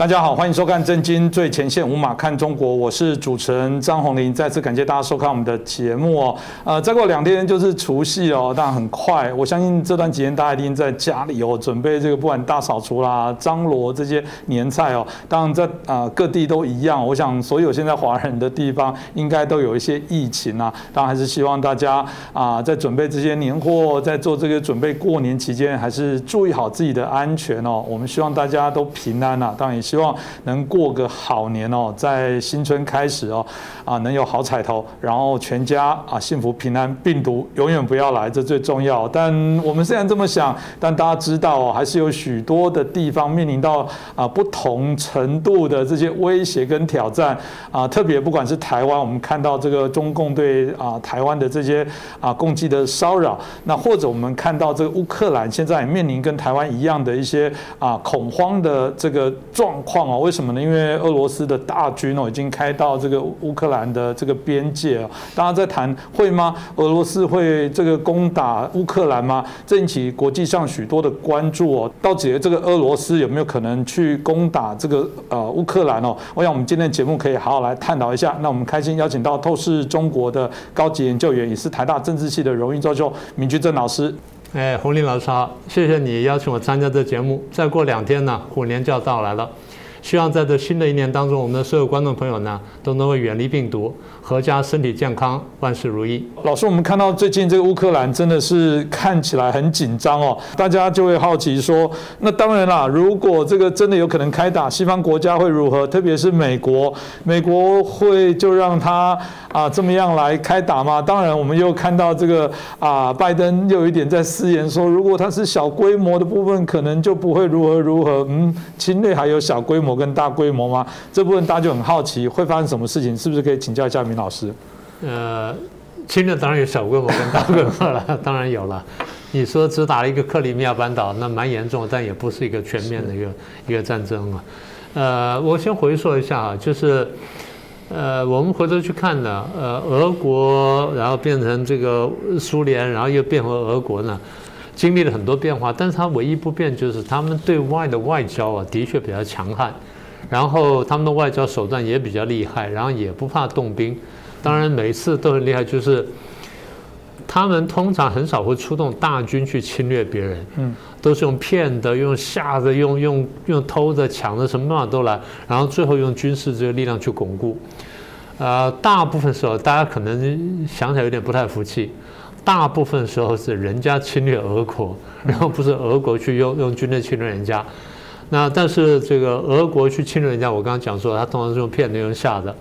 大家好，欢迎收看《震惊最前线》，无马看中国，我是主持人张宏林。再次感谢大家收看我们的节目哦。呃，再过两天就是除夕哦，当然很快。我相信这段期间大家一定在家里哦，准备这个不管大扫除啦、张罗这些年菜哦。当然在啊各地都一样，我想所有现在华人的地方应该都有一些疫情啊。当然还是希望大家啊在准备这些年货，在做这个准备过年期间，还是注意好自己的安全哦。我们希望大家都平安啊，当然也。希望能过个好年哦，在新春开始哦，啊，能有好彩头，然后全家啊幸福平安，病毒永远不要来，这最重要。但我们虽然这么想，但大家知道哦，还是有许多的地方面临到啊不同程度的这些威胁跟挑战啊，特别不管是台湾，我们看到这个中共对啊台湾的这些啊攻击的骚扰，那或者我们看到这个乌克兰现在面临跟台湾一样的一些啊恐慌的这个状。况哦，为什么呢？因为俄罗斯的大军哦已经开到这个乌克兰的这个边界哦，大家在谈会吗？俄罗斯会这个攻打乌克兰吗？这引起国际上许多的关注哦。到底这个俄罗斯有没有可能去攻打这个呃乌克兰哦？我想我们今天的节目可以好好来探讨一下。那我们开心邀请到透视中国的高级研究员，也是台大政治系的荣誉教授闵居正老师。哎，洪林老师好，谢谢你邀请我参加这节目。再过两天呢，虎年就要到来了。希望在这新的一年当中，我们的所有观众朋友呢，都能够远离病毒，阖家身体健康，万事如意。老师，我们看到最近这个乌克兰真的是看起来很紧张哦，大家就会好奇说，那当然啦，如果这个真的有可能开打，西方国家会如何？特别是美国，美国会就让他啊这么样来开打吗？当然，我们又看到这个啊，拜登又有一点在私言说，如果他是小规模的部分，可能就不会如何如何。嗯，侵略还有小规模。跟大规模吗？这部分大家就很好奇会发生什么事情，是不是可以请教一下明老师？呃，侵略当然有小规模跟大规模了，当然有了。你说只打了一个克里米亚半岛，那蛮严重，但也不是一个全面的一个一个战争啊。呃，我先回溯一下啊，就是呃，我们回头去看呢，呃，俄国然后变成这个苏联，然后又变回俄国呢。经历了很多变化，但是它唯一不变就是他们对外的外交啊，的确比较强悍，然后他们的外交手段也比较厉害，然后也不怕动兵。当然每次都很厉害，就是他们通常很少会出动大军去侵略别人，嗯，都是用骗的、用吓的、用用用偷的、抢的，什么办法都来，然后最后用军事这个力量去巩固。呃，大部分时候大家可能想起来有点不太服气。大部分时候是人家侵略俄国，然后不是俄国去用用军队侵略人家。那但是这个俄国去侵略人家，我刚刚讲说，他通常是用骗的、用吓的。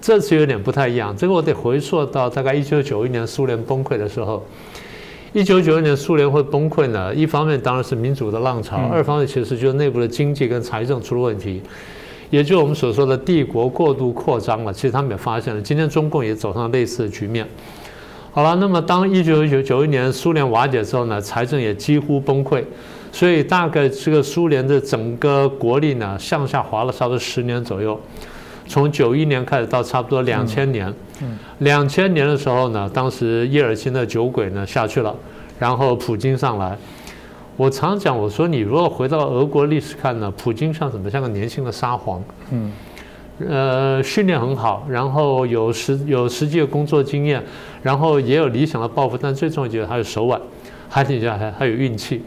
这次有点不太一样，这个我得回溯到大概一九九一年苏联崩溃的时候。一九九一年苏联会崩溃呢，一方面当然是民主的浪潮，二方面其实就是内部的经济跟财政出了问题，也就是我们所说的帝国过度扩张了。其实他们也发现了，今天中共也走上了类似的局面。好了，那么当一九九九一年苏联瓦解之后呢，财政也几乎崩溃，所以大概这个苏联的整个国力呢向下滑了差不多十年左右，从九一年开始到差不多两千年，两千年的时候呢，当时叶尔钦的酒鬼呢下去了，然后普京上来。我常讲，我说你如果回到俄国历史看呢，普京像什么？像个年轻的沙皇。嗯。呃，训练很好，然后有实有实际的工作经验，然后也有理想的抱负，但最重要就是他有手腕，还底下还还有运气。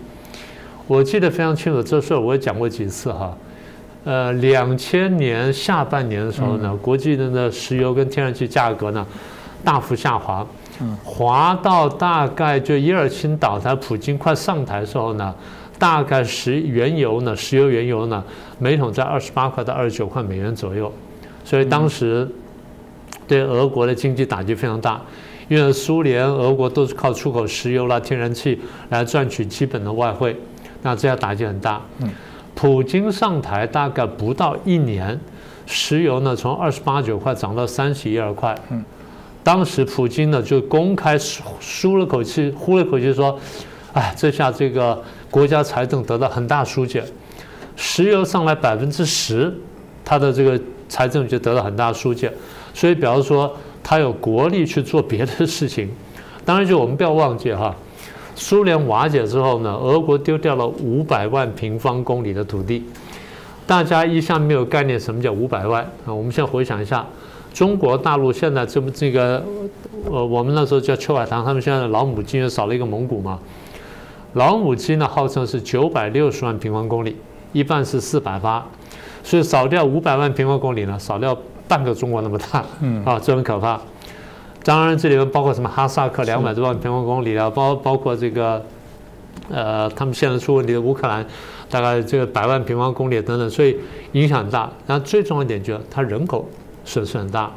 我记得非常清楚，这事儿我也讲过几次哈。呃，两千年下半年的时候呢，国际的那石油跟天然气价格呢大幅下滑，滑到大概就耶尔钦倒台，普京快上台的时候呢。大概石原油呢，石油原油呢，每桶在二十八块到二十九块美元左右，所以当时对俄国的经济打击非常大，因为苏联、俄国都是靠出口石油啦、天然气来赚取基本的外汇，那这样打击很大。普京上台大概不到一年，石油呢从二十八九块涨到三十一二块。当时普京呢就公开舒了口气，呼了口气说：“哎，这下这个。”国家财政得到很大疏解，石油上来百分之十，它的这个财政就得到很大疏解。所以，比方说，他有国力去做别的事情。当然，就我们不要忘记哈，苏联瓦解之后呢，俄国丢掉了五百万平方公里的土地，大家一向没有概念什么叫五百万啊？我们现在回想一下，中国大陆现在这不这个，呃，我们那时候叫秋海棠，他们现在的老母鸡又少了一个蒙古嘛。老母鸡呢，号称是九百六十万平方公里，一半是四百八，所以少掉五百万平方公里呢，少掉半个中国那么大，嗯啊，这很可怕。当然，这里面包括什么哈萨克两百多万平方公里啊，包包括这个，呃，他们现在出问题的乌克兰，大概这个百万平方公里等等，所以影响大。然后最重要一点就是它人口损失很大，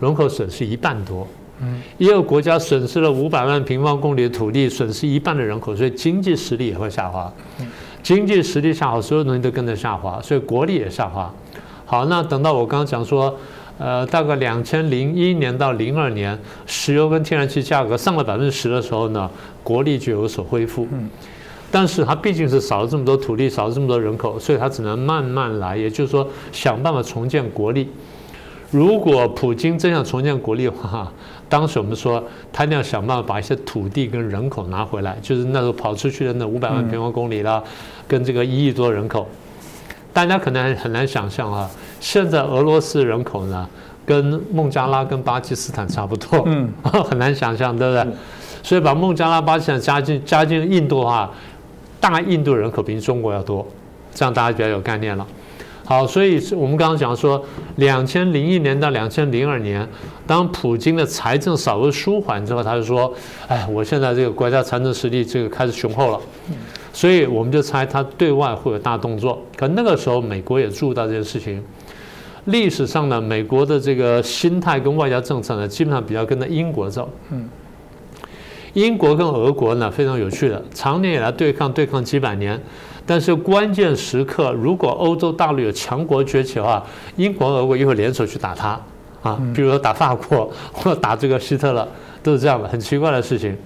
人口损失一半多。嗯，一个国家损失了五百万平方公里的土地，损失一半的人口，所以经济实力也会下滑。经济实力下滑，所有东西都跟着下滑，所以国力也下滑。好，那等到我刚刚讲说。呃，大概两千零一年到零二年，石油跟天然气价格上了百分之十的时候呢，国力就有所恢复。嗯，但是它毕竟是少了这么多土地，少了这么多人口，所以它只能慢慢来。也就是说，想办法重建国力。如果普京真想重建国力的话，当时我们说他一定要想办法把一些土地跟人口拿回来，就是那时候跑出去的那五百万平方公里啦，跟这个一亿多人口。大家可能很难想象啊，现在俄罗斯人口呢，跟孟加拉跟巴基斯坦差不多，嗯，很难想象，对不对？所以把孟加拉、巴基斯坦加进加进印度的话，大印度人口比中国要多，这样大家比较有概念了。好，所以我们刚刚讲说，两千零一年到两千零二年，当普京的财政稍微舒缓之后，他就说：“哎，我现在这个国家财政实力这个开始雄厚了。”所以我们就猜他对外会有大动作。可那个时候，美国也注意到这件事情。历史上呢，美国的这个心态跟外交政策呢，基本上比较跟着英国走。嗯。英国跟俄国呢，非常有趣的，常年以来对抗对抗几百年，但是关键时刻，如果欧洲大陆有强国崛起的话，英国、俄国又会联手去打他啊，比如说打法国或打这个希特勒，都是这样的，很奇怪的事情。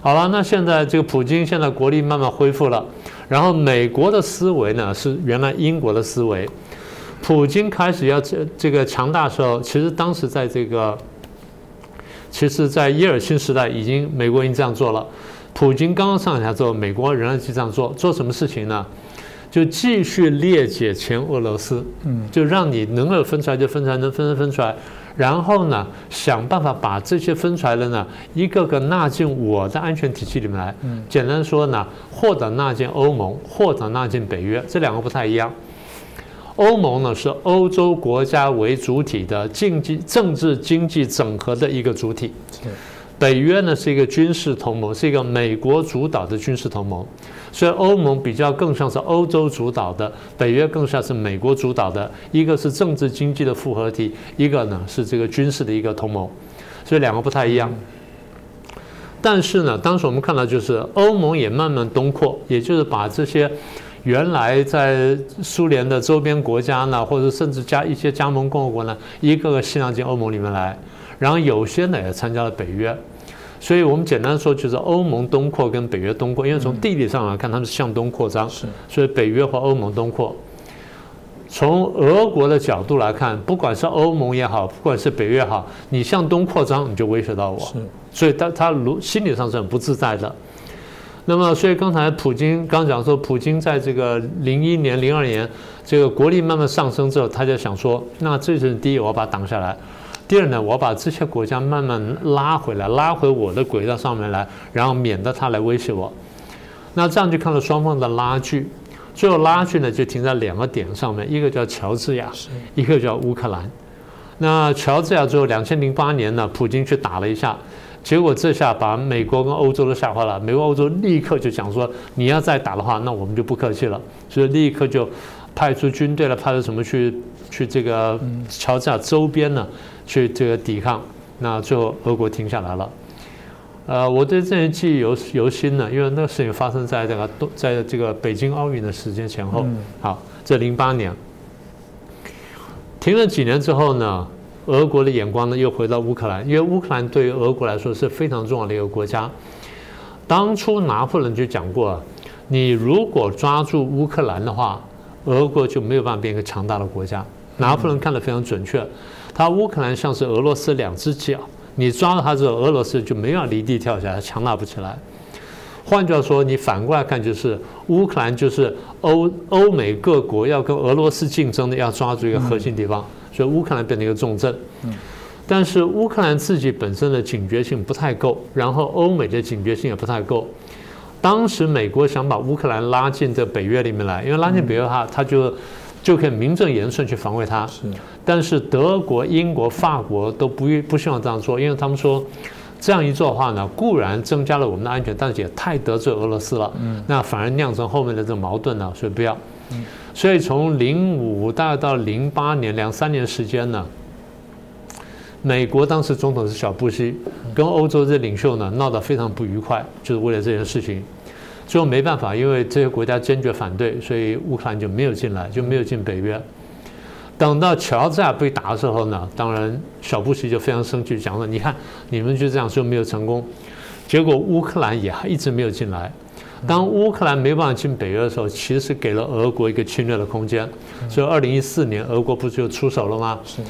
好了，那现在这个普京现在国力慢慢恢复了，然后美国的思维呢是原来英国的思维，普京开始要这这个强大时候，其实当时在这个，其实，在耶尔钦时代已经美国已经这样做了，普京刚刚上台之后，美国仍然去这样做，做什么事情呢？就继续裂解前俄罗斯，嗯，就让你能够分出来就分出来，能分分分出来。然后呢，想办法把这些分出来的呢，一个个纳进我的安全体系里面来。嗯，简单说呢，或者纳进欧盟，或者纳进北约，这两个不太一样。欧盟呢是欧洲国家为主体的经济、政治、经济整合的一个主体。北约呢是一个军事同盟，是一个美国主导的军事同盟，所以欧盟比较更像是欧洲主导的，北约更像是美国主导的，一个是政治经济的复合体，一个呢是这个军事的一个同盟，所以两个不太一样。但是呢，当时我们看到就是欧盟也慢慢东扩，也就是把这些原来在苏联的周边国家呢，或者甚至加一些加盟共和国呢，一个个吸纳进欧盟里面来，然后有些呢也参加了北约。所以我们简单说，就是欧盟东扩跟北约东扩，因为从地理上来看，他们是向东扩张，是，所以北约和欧盟东扩。从俄国的角度来看，不管是欧盟也好，不管是北约也好，你向东扩张，你就威胁到我，是，所以他他如心理上是很不自在的。那么，所以刚才普京刚讲说，普京在这个零一年、零二年，这个国力慢慢上升之后，他就想说，那这是第一，我要把它挡下来。第二呢，我把这些国家慢慢拉回来，拉回我的轨道上面来，然后免得他来威胁我。那这样就看到双方的拉锯，最后拉锯呢就停在两个点上面，一个叫乔治亚，一个叫乌克兰。那乔治亚最后两千零八年呢，普京去打了一下，结果这下把美国跟欧洲都吓坏了。美国、欧洲立刻就讲说，你要再打的话，那我们就不客气了，所以立刻就派出军队了，派出什么去去这个乔治亚周边呢？去这个抵抗，那最后俄国停下来了。呃，我对这些记忆犹犹新呢，因为那个事情发生在这个东，在这个北京奥运的时间前后。好，这零八年停了几年之后呢，俄国的眼光呢又回到乌克兰，因为乌克兰对于俄国来说是非常重要的一个国家。当初拿破仑就讲过，你如果抓住乌克兰的话，俄国就没有办法变一个强大的国家。拿破仑看得非常准确。他乌克兰像是俄罗斯两只脚，你抓了他之后，俄罗斯就没法离地跳起来，强大不起来。换句话说，你反过来看，就是乌克兰就是欧欧美各国要跟俄罗斯竞争的，要抓住一个核心地方，所以乌克兰变成一个重镇。但是乌克兰自己本身的警觉性不太够，然后欧美的警觉性也不太够。当时美国想把乌克兰拉进这北约里面来，因为拉进北约的话，他就就可以名正言顺去防卫它。但是德国、英国、法国都不不希望这样做，因为他们说。这样一做的话呢，固然增加了我们的安全，但是也太得罪俄罗斯了。嗯，那反而酿成后面的这个矛盾呢，所以不要。嗯，所以从零五大概到零八年两三年时间呢，美国当时总统是小布希，跟欧洲这领袖呢闹得非常不愉快，就是为了这件事情。最后没办法，因为这些国家坚决反对，所以乌克兰就没有进来，就没有进北约。等到乔治亚被打的时候呢，当然小布什就非常生气，讲说：“你看，你们就这样说没有成功，结果乌克兰也还一直没有进来。当乌克兰没办法进北约的时候，其实给了俄国一个侵略的空间。所以二零一四年，俄国不是就出手了吗？是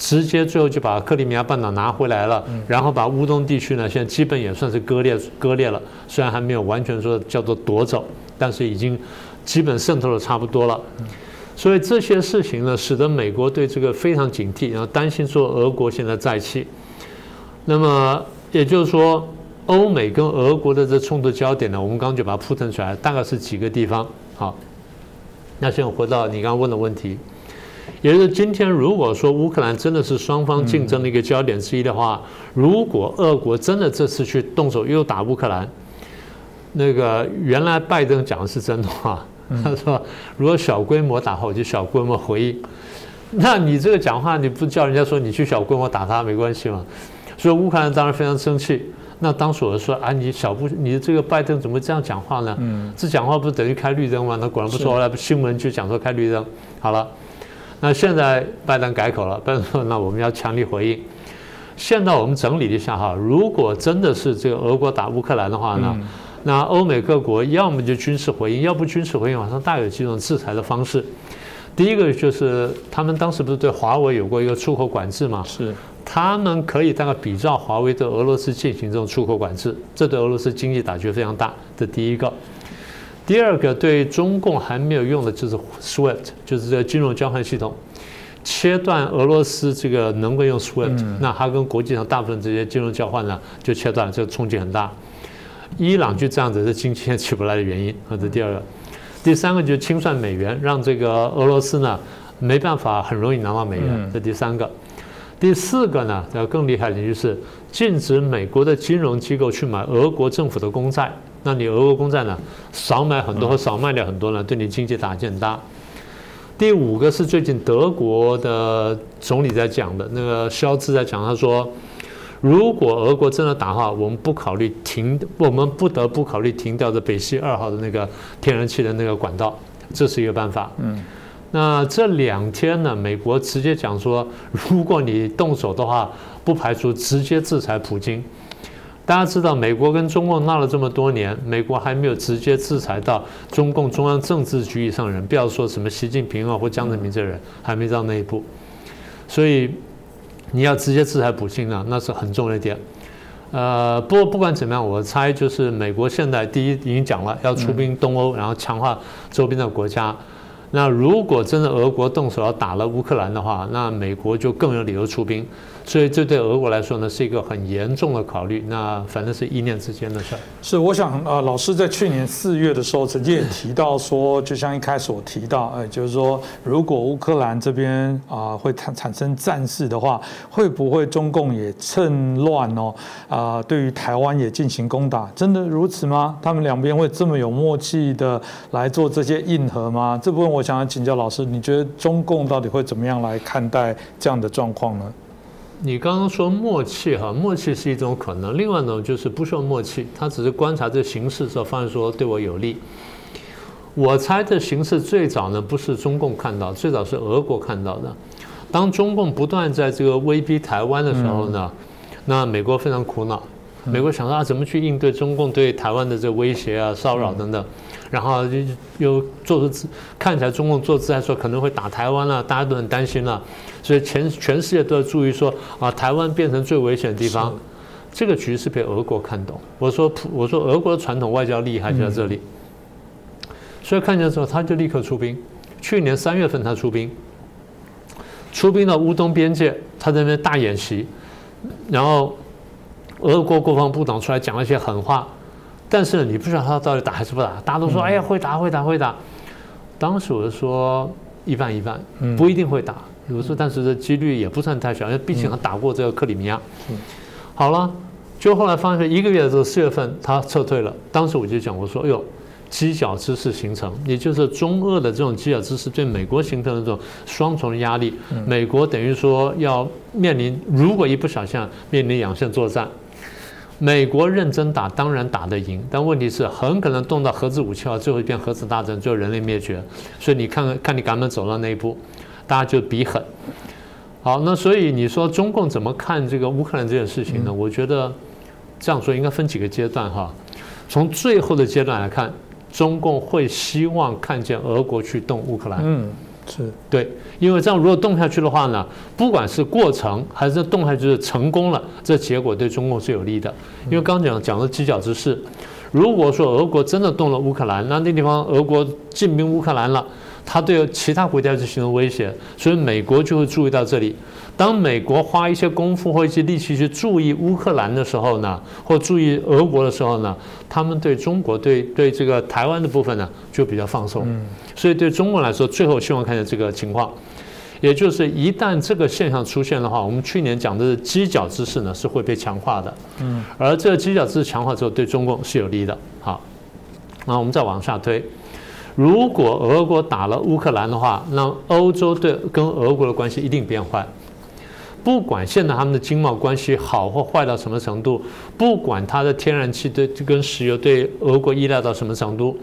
是，直接最后就把克里米亚半岛拿回来了，然后把乌东地区呢，现在基本也算是割裂割裂了，虽然还没有完全说叫做夺走，但是已经基本渗透的差不多了。”所以这些事情呢，使得美国对这个非常警惕，然后担心说俄国现在再起。那么也就是说，欧美跟俄国的这冲突焦点呢，我们刚刚就把它铺陈出来，大概是几个地方。好，那现在回到你刚刚问的问题，也就是今天如果说乌克兰真的是双方竞争的一个焦点之一的话，如果俄国真的这次去动手又打乌克兰，那个原来拜登讲的是真的话。他说：“如果小规模打我就小规模回应。那你这个讲话，你不叫人家说你去小规模打他没关系吗？所以乌克兰当然非常生气。那当时我说啊，你小布，你这个拜登怎么这样讲话呢？嗯，这讲话不是等于开绿灯吗？那果然不错。后来新闻就讲说开绿灯。好了，那现在拜登改口了，拜登说那我们要强力回应。现在我们整理一下哈，如果真的是这个俄国打乌克兰的话呢？”那欧美各国要么就军事回应，要不军事回应，好像大有几种制裁的方式。第一个就是他们当时不是对华为有过一个出口管制吗？是，他们可以大概比照华为对俄罗斯进行这种出口管制，这对俄罗斯经济打击非常大。这第一个。第二个对中共还没有用的就是 SWIFT，就是这个金融交换系统，切断俄罗斯这个能够用 SWIFT，那它跟国际上大部分这些金融交换呢就切断，这个冲击很大。伊朗就这样子是经济起不来的原因，这是第二个。第三个就是清算美元，让这个俄罗斯呢没办法很容易拿到美元，这第三个。第四个呢，要更厉害的就是禁止美国的金融机构去买俄国政府的公债，那你俄国公债呢少买很多或少卖掉很多呢，对你经济打击很大。第五个是最近德国的总理在讲的，那个肖兹在讲，他说。如果俄国真的打的话，我们不考虑停，我们不得不考虑停掉的北溪二号的那个天然气的那个管道，这是一个办法。嗯，那这两天呢，美国直接讲说，如果你动手的话，不排除直接制裁普京。大家知道，美国跟中共闹了这么多年，美国还没有直接制裁到中共中央政治局以上人，不要说什么习近平啊或江泽民这人，还没到那一步，所以。你要直接制裁普京呢，那是很重要一点。呃，不过不管怎么样，我猜就是美国现在第一已经讲了要出兵东欧，然后强化周边的国家。那如果真的俄国动手要打了乌克兰的话，那美国就更有理由出兵。所以这对俄国来说呢，是一个很严重的考虑。那反正是一念之间的事儿。是，我想啊，老师在去年四月的时候曾经也提到说，就像一开始我提到，哎，就是说，如果乌克兰这边啊会产产生战事的话，会不会中共也趁乱哦啊，对于台湾也进行攻打？真的如此吗？他们两边会这么有默契的来做这些硬核吗？这部分我想要请教老师，你觉得中共到底会怎么样来看待这样的状况呢？你刚刚说默契哈，默契是一种可能。另外呢，就是不需要默契，他只是观察这形势之后，发现说对我有利。我猜这形势最早呢不是中共看到，最早是俄国看到的。当中共不断在这个威逼台湾的时候呢，那美国非常苦恼。美国想说啊，怎么去应对中共对台湾的这个威胁啊、骚扰等等，然后又又做出看起来中共做姿态说可能会打台湾了，大家都很担心了，所以全全世界都要注意说啊，台湾变成最危险的地方。这个局势被俄国看懂。我说普，我说俄国的传统外交厉害就在这里，所以看见之后他就立刻出兵。去年三月份他出兵，出兵到乌东边界，他在那边大演习，然后俄国国防部长出来讲了一些狠话，但是你不知道他到底打还是不打，大家都说哎呀会打会打会打。当时我就说一半一半，不一定会打。我说但是这几率也不算太小，因为毕竟他打过这个克里米亚。好了，就后来发现一个月的时候，四月份他撤退了。当时我就讲我说哎呦。犄角之势形成，也就是中俄的这种犄角之势对美国形成的这种双重的压力。美国等于说要面临，如果一不小心面临两线作战，美国认真打当然打得赢，但问题是很可能动到核子武器啊，最后变核子大战，最后人类灭绝。所以你看看，看你敢不敢走到那一步，大家就比狠。好，那所以你说中共怎么看这个乌克兰这件事情呢？我觉得这样说应该分几个阶段哈。从最后的阶段来看。中共会希望看见俄国去动乌克兰，嗯，是对，因为这样如果动下去的话呢，不管是过程还是动下去是成功了，这结果对中共是有利的。因为刚讲讲的犄角之势，如果说俄国真的动了乌克兰，那那地方俄国进兵乌克兰了。它对其他国家就形成威胁，所以美国就会注意到这里。当美国花一些功夫或一些力气去注意乌克兰的时候呢，或注意俄国的时候呢，他们对中国、对对这个台湾的部分呢，就比较放松。所以对中国来说，最后希望看见这个情况，也就是一旦这个现象出现的话，我们去年讲的犄角之势呢，是会被强化的。嗯，而这个犄角之势强化之后，对中共是有利的。好，那我们再往下推。如果俄国打了乌克兰的话，那欧洲对跟俄国的关系一定变坏。不管现在他们的经贸关系好或坏到什么程度，不管它的天然气对跟石油对俄国依赖到什么程度，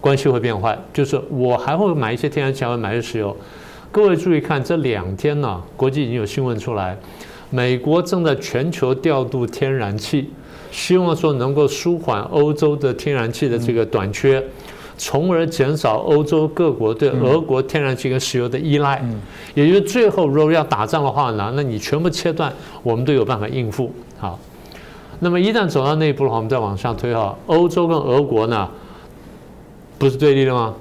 关系会变坏。就是我还会买一些天然气，还会买一些石油。各位注意看，这两天呢，国际已经有新闻出来，美国正在全球调度天然气，希望说能够舒缓欧洲的天然气的这个短缺。从而减少欧洲各国对俄国天然气跟石油的依赖，也就是最后如果要打仗的话呢，那你全部切断，我们都有办法应付。好，那么一旦走到那一步的话，我们再往下推哈，欧洲跟俄国呢，不是对立的吗？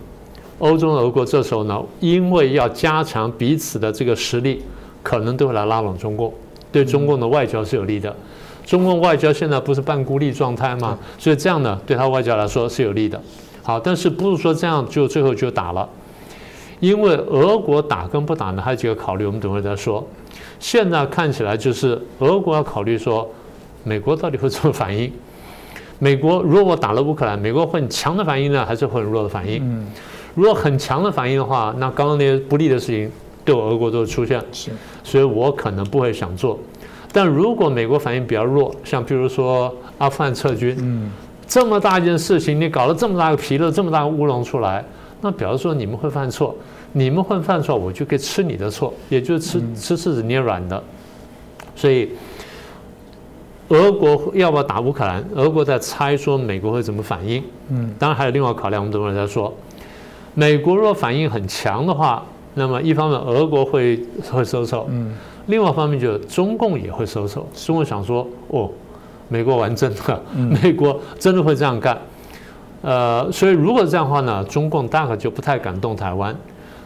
欧洲、俄国这时候呢，因为要加强彼此的这个实力，可能都会来拉拢中共，对中共的外交是有利的。中共外交现在不是半孤立状态吗？所以这样呢，对他外交来说是有利的。好，但是不是说这样就最后就打了？因为俄国打跟不打呢，还有几个考虑，我们等会再说。现在看起来就是俄国要考虑说，美国到底会怎么反应？美国如果打了乌克兰，美国会很强的反应呢，还是会很弱的反应？嗯，如果很强的反应的话，那刚刚那些不利的事情对我俄国都会出现。是，所以我可能不会想做。但如果美国反应比较弱，像比如说阿富汗撤军，嗯。这么大一件事情，你搞了这么大个纰漏，这么大个乌龙出来，那表示说你们会犯错，你们会犯错，我就可以吃你的错，也就是吃吃柿子捏软的。所以，俄国要不要打乌克兰？俄国在猜说美国会怎么反应。嗯，当然还有另外考量，我们等会儿再说。美国若反应很强的话，那么一方面俄国会会收手，嗯，另外一方面就是中共也会收手。中共想说，哦。美国玩真的，美国真的会这样干，呃，所以如果这样的话呢，中共大概就不太敢动台湾，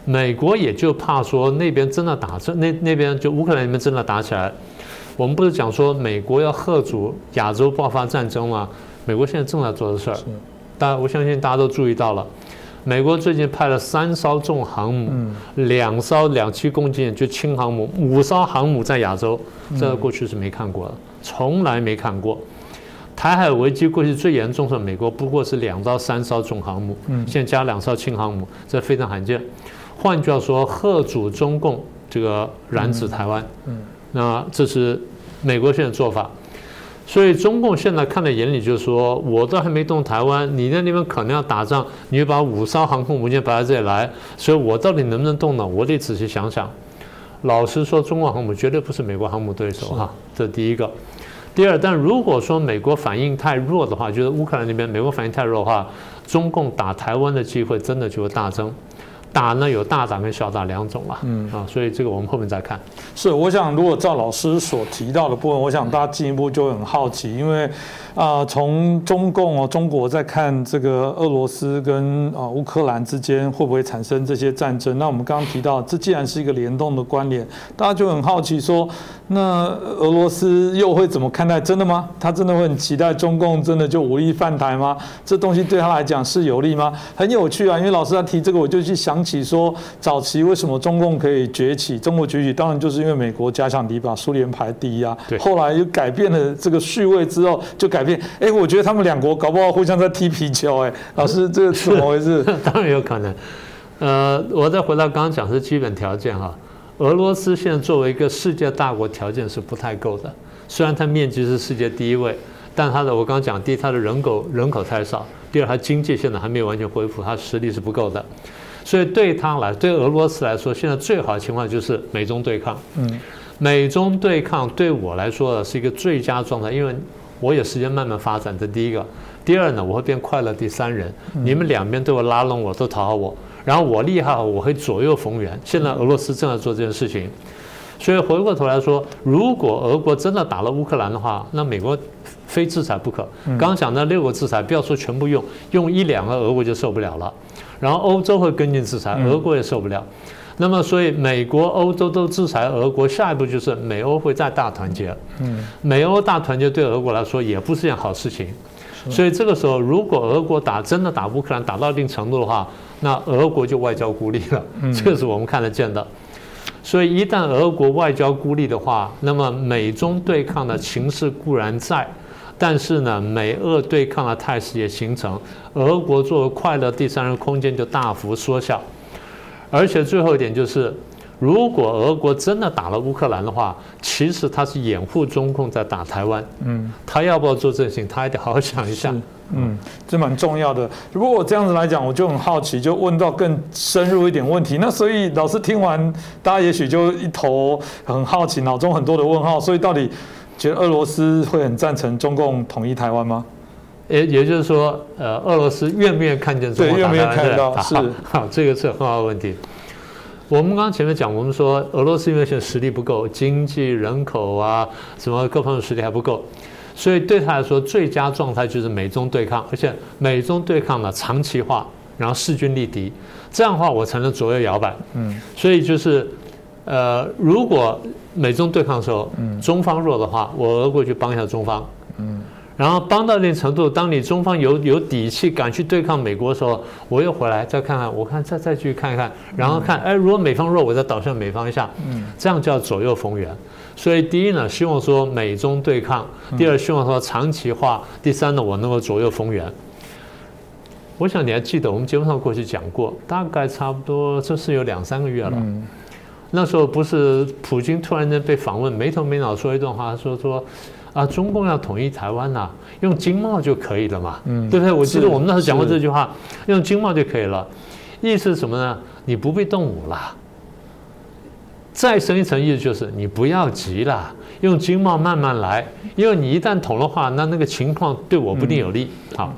美国也就怕说那边真的打这那那边就乌克兰那边真的打起来，我们不是讲说美国要贺阻亚洲爆发战争吗？美国现在正在做的事儿，大家我相信大家都注意到了，美国最近派了三艘重航母，两艘两栖攻击舰就轻航母，五艘航母在亚洲，这过去是没看过的。从来没看过，台海危机过去最严重的美国不过是两到三艘重航母，现在加两艘轻航母，这非常罕见。换句话说，贺主中共这个染指台湾，那这是美国现在做法。所以中共现在看在眼里，就是说我都还没动台湾，你在那边可能要打仗，你就把五艘航空母舰摆在这里来，所以我到底能不能动呢？我得仔细想想。老实说，中国航母绝对不是美国航母对手哈，这第一个。第二，但如果说美国反应太弱的话，就是乌克兰那边美国反应太弱的话，中共打台湾的机会真的就会大增。打呢有大打跟小打两种了，嗯啊，所以这个我们后面再看。是，我想如果照老师所提到的部分，我想大家进一步就很好奇，因为啊，从中共哦，中国在看这个俄罗斯跟啊乌克兰之间会不会产生这些战争？那我们刚刚提到，这既然是一个联动的关联，大家就很好奇说，那俄罗斯又会怎么看待？真的吗？他真的会很期待中共真的就武力犯台吗？这东西对他来讲是有利吗？很有趣啊，因为老师他提这个，我就去想起说，早期为什么中共可以崛起？中国崛起当然就是因为美国加强敌把苏联排第一啊。对。后来又改变了这个序位之后，就改变。哎，我觉得他们两国搞不好互相在踢皮球。哎，老师，这个怎么回事？当然有可能。呃，我再回到刚刚讲是基本条件哈。俄罗斯现在作为一个世界大国，条件是不太够的。虽然它面积是世界第一位，但它的我刚刚讲，第一，它的人口人口太少；第二，它经济现在还没有完全恢复，它实力是不够的。所以对他来，对俄罗斯来说，现在最好的情况就是美中对抗。嗯，美中对抗对我来说是一个最佳状态，因为我有时间慢慢发展。这第一个，第二呢，我会变快乐第三人。你们两边都会拉拢我，都讨好我。然后我厉害，我会左右逢源。现在俄罗斯正在做这件事情，所以回过头来说，如果俄国真的打了乌克兰的话，那美国非制裁不可。刚刚讲的六个制裁，不要说全部用，用一两个俄国就受不了了。然后欧洲会跟进制裁，俄国也受不了。那么所以美国、欧洲都制裁俄国，下一步就是美欧会再大团结。嗯，美欧大团结对俄国来说也不是件好事情。所以这个时候，如果俄国打真的打乌克兰打到一定程度的话，那俄国就外交孤立了，这个是我们看得见的。所以一旦俄国外交孤立的话，那么美中对抗的情势固然在，但是呢，美俄对抗的态势也形成，俄国作为快乐第三人空间就大幅缩小。而且最后一点就是。如果俄国真的打了乌克兰的话，其实他是掩护中共在打台湾。嗯，他要不要做这事情，他还得好好想一下。嗯，这蛮重要的。如果我这样子来讲，我就很好奇，就问到更深入一点问题。那所以老师听完，大家也许就一头很好奇，脑中很多的问号。所以到底觉得俄罗斯会很赞成中共统一台湾吗？也也就是说，呃，俄罗斯愿不愿意看见中共打台湾？是，好，这个是很好的问题。我们刚刚前面讲，我们说俄罗斯因为现在实力不够，经济、人口啊，什么各方面实力还不够，所以对他来说，最佳状态就是美中对抗，而且美中对抗呢长期化，然后势均力敌，这样的话我才能左右摇摆。嗯，所以就是，呃，如果美中对抗的时候，中方弱的话，我俄国去帮一下中方。嗯。然后帮到一定程度，当你中方有有底气敢去对抗美国的时候，我又回来再看看，我看再再去看一看，然后看，哎，如果美方弱，我再倒向美方一下，嗯，这样叫左右逢源。所以第一呢，希望说美中对抗；第二，希望说长期化；第三呢，我能够左右逢源。我想你还记得我们节目上过去讲过，大概差不多这是有两三个月了。那时候不是普京突然间被访问，没头没脑说一段话，说说。啊，中共要统一台湾呐，用经贸就可以了嘛，对不对？我记得我们那时候讲过这句话，用经贸就可以了，意思是什么呢？你不必动武了。再深一层意思就是你不要急了，用经贸慢慢来，因为你一旦捅的话，那那个情况对我不一定有利。好，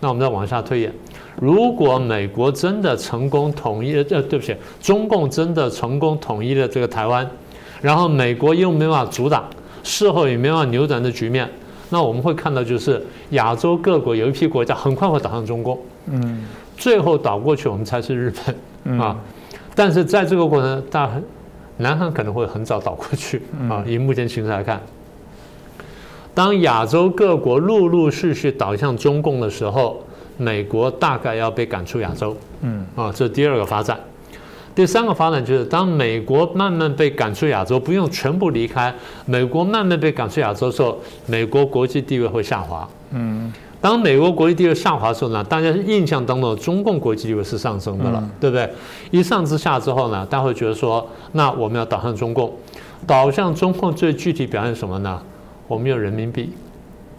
那我们再往下推演，如果美国真的成功统一，呃，对不起，中共真的成功统一了这个台湾，然后美国又没办法阻挡。事后也没办法扭转的局面，那我们会看到就是亚洲各国有一批国家很快会倒向中共，嗯，最后倒过去我们才是日本啊，但是在这个过程，大南韩可能会很早倒过去啊。以目前形势来看，当亚洲各国陆陆续续倒向中共的时候，美国大概要被赶出亚洲，嗯。啊，这是第二个发展。第三个发展就是，当美国慢慢被赶出亚洲，不用全部离开，美国慢慢被赶出亚洲的时候，美国国际地位会下滑。嗯，当美国国际地位下滑的时候呢，大家印象当中中共国际地位是上升的了，对不对？一上之下之后呢，大家会觉得说，那我们要导向中共，导向中共最具体表现什么呢？我们有人民币。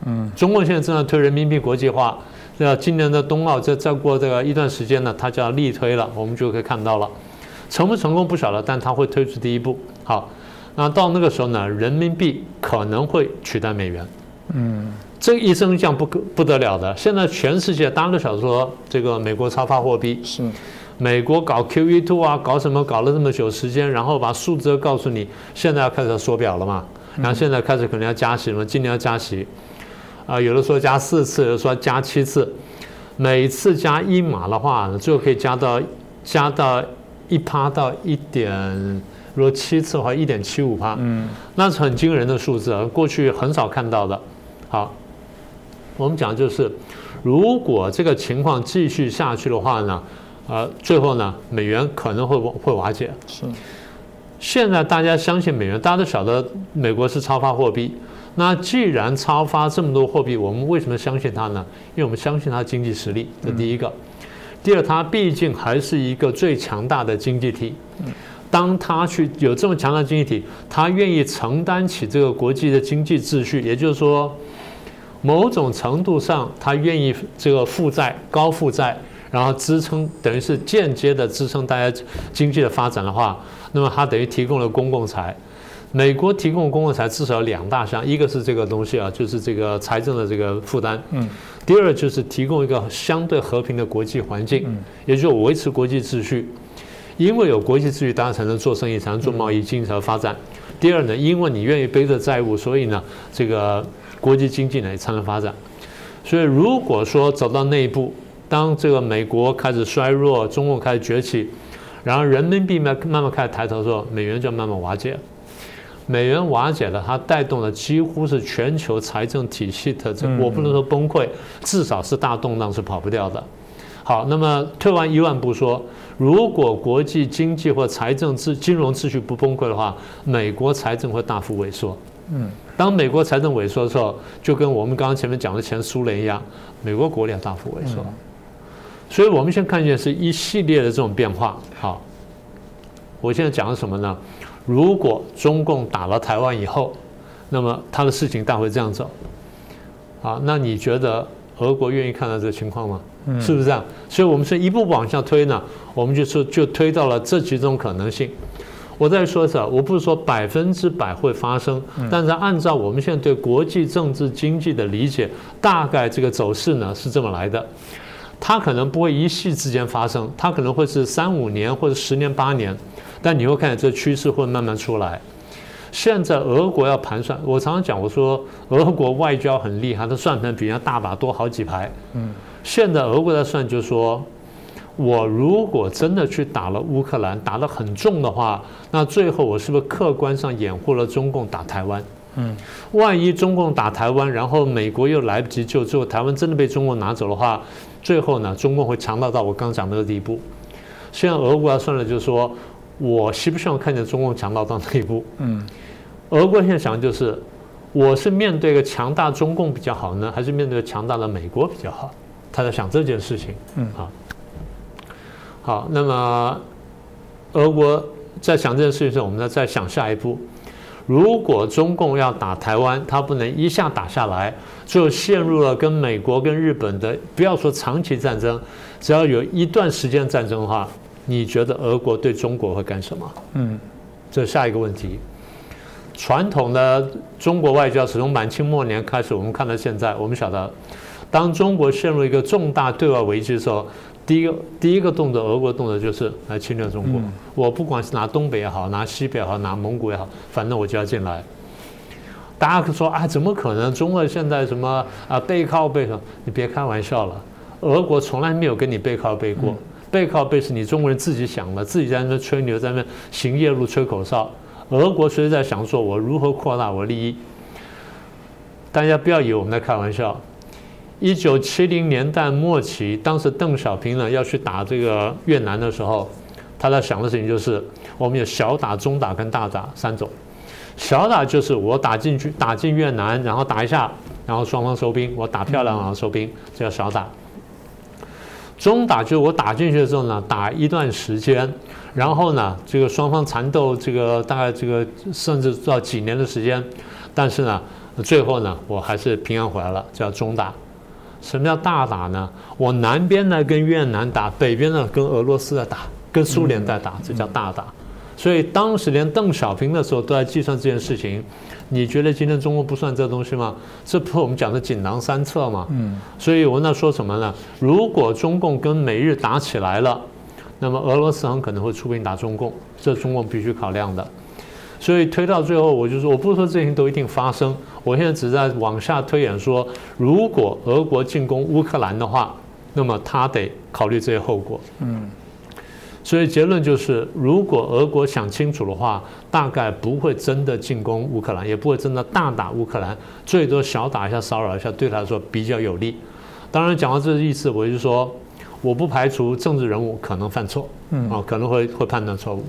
嗯，中共现在正在推人民币国际化，那今年的冬奥再再过这个一段时间呢，它就要力推了，我们就可以看到了。成不成功不晓得，但他会推出第一步。好，那到那个时候呢，人民币可能会取代美元。嗯，这一升降不可不得了的。现在全世界大家都想说，这个美国超发货币是美国搞 QE two 啊，搞什么搞了这么久时间，然后把数字告诉你，现在要开始缩表了嘛？然后现在开始可能要加息了，今年要加息，啊，有的说加四次，有的说加七次，每次加一码的话，最后可以加到加到一趴到一点，如果七次的话，一点七五趴，嗯那是很惊人的数字啊，过去很少看到的。好，我们讲就是，如果这个情况继续下去的话呢，呃，最后呢，美元可能会会瓦解。是现在大家相信美元，大家都晓得美国是超发货币。那既然超发这么多货币，我们为什么相信它呢？因为我们相信它经济实力，这第一个。第二，它毕竟还是一个最强大的经济体。当它去有这么强大的经济体，它愿意承担起这个国际的经济秩序，也就是说，某种程度上，它愿意这个负债高负债，然后支撑，等于是间接的支撑大家经济的发展的话，那么它等于提供了公共财。美国提供公共财至少有两大项，一个是这个东西啊，就是这个财政的这个负担，嗯，第二就是提供一个相对和平的国际环境，嗯也就是维持国际秩序。因为有国际秩序，大家才能做生意，才能做贸易，经济才能发展。第二呢，因为你愿意背着债务，所以呢，这个国际经济呢也才能发展。所以如果说走到那一步，当这个美国开始衰弱，中共开始崛起，然后人民币慢慢慢开始抬头的时候，美元就慢慢瓦解。美元瓦解了，它带动了几乎是全球财政体系的这，我不能说崩溃，至少是大动荡是跑不掉的。好，那么退完一万步说，如果国际经济或财政秩金融秩序不崩溃的话，美国财政会大幅萎缩。嗯，当美国财政萎缩的时候，就跟我们刚刚前面讲的前苏联一样，美国国力要大幅萎缩。所以我们先看见是一系列的这种变化。好，我现在讲的什么呢？如果中共打了台湾以后，那么他的事情大会这样走。啊，那你觉得俄国愿意看到这个情况吗？是不是这样？所以我们是一步步往下推呢，我们就说就推到了这几种可能性。我再说一次啊，我不是说百分之百会发生，但是按照我们现在对国际政治经济的理解，大概这个走势呢是这么来的。它可能不会一夕之间发生，它可能会是三五年或者十年八年，但你会看见这趋势会慢慢出来。现在俄国要盘算，我常常讲，我说俄国外交很厉害，他算盘比人家大把多好几排。嗯，现在俄国在算，就是说我如果真的去打了乌克兰，打得很重的话，那最后我是不是客观上掩护了中共打台湾？嗯，万一中共打台湾，然后美国又来不及救，最后台湾真的被中共拿走的话，最后呢，中共会强大到我刚讲那个地步。现在俄国要算的就是说，我希不希望看见中共强大到那一步？嗯，俄国现在想的就是，我是面对一个强大中共比较好呢，还是面对强大的美国比较好？他在想这件事情。嗯好，好，那么俄国在想这件事情的时候，我们呢再想下一步。如果中共要打台湾，他不能一下打下来，就陷入了跟美国、跟日本的不要说长期战争，只要有一段时间战争的话，你觉得俄国对中国会干什么？嗯，这是下一个问题。传统的中国外交是从满清末年开始，我们看到现在，我们晓得，当中国陷入一个重大对外危机的时候，第一个第一个动作，俄国动作就是来侵略中国。嗯我不管是拿东北也好，拿西北也好，拿蒙古也好，反正我就要进来。大家说啊，怎么可能？中俄现在什么啊背靠背？你别开玩笑了，俄国从来没有跟你背靠背过。背靠背是你中国人自己想的，自己在那吹牛，在那行夜路吹口哨。俄国随时在想说，我如何扩大我利益。大家不要以为我们在开玩笑。一九七零年代末期，当时邓小平呢要去打这个越南的时候，他在想的事情就是，我们有小打、中打跟大打三种。小打就是我打进去，打进越南，然后打一下，然后双方收兵，我打漂亮然后收兵，这叫小打。中打就是我打进去的时候呢，打一段时间，然后呢，这个双方缠斗，这个大概这个甚至到几年的时间，但是呢，最后呢，我还是平安回来了，叫中打。什么叫大打呢？我南边呢跟越南打，北边呢跟俄罗斯在打，跟苏联在打，这叫大打。所以当时连邓小平的时候都在计算这件事情。你觉得今天中国不算这东西吗？这不是我们讲的锦囊三策吗？嗯。所以我那说什么呢？如果中共跟美日打起来了，那么俄罗斯很可能会出兵打中共，这中共必须考量的。所以推到最后，我就说，我不是说这些都一定发生，我现在只在往下推演说，如果俄国进攻乌克兰的话，那么他得考虑这些后果。嗯。所以结论就是，如果俄国想清楚的话，大概不会真的进攻乌克兰，也不会真的大打乌克兰，最多小打一下、骚扰一下，对他来说比较有利。当然，讲到这个意思，我就说，我不排除政治人物可能犯错，嗯，啊，可能会会判断错误。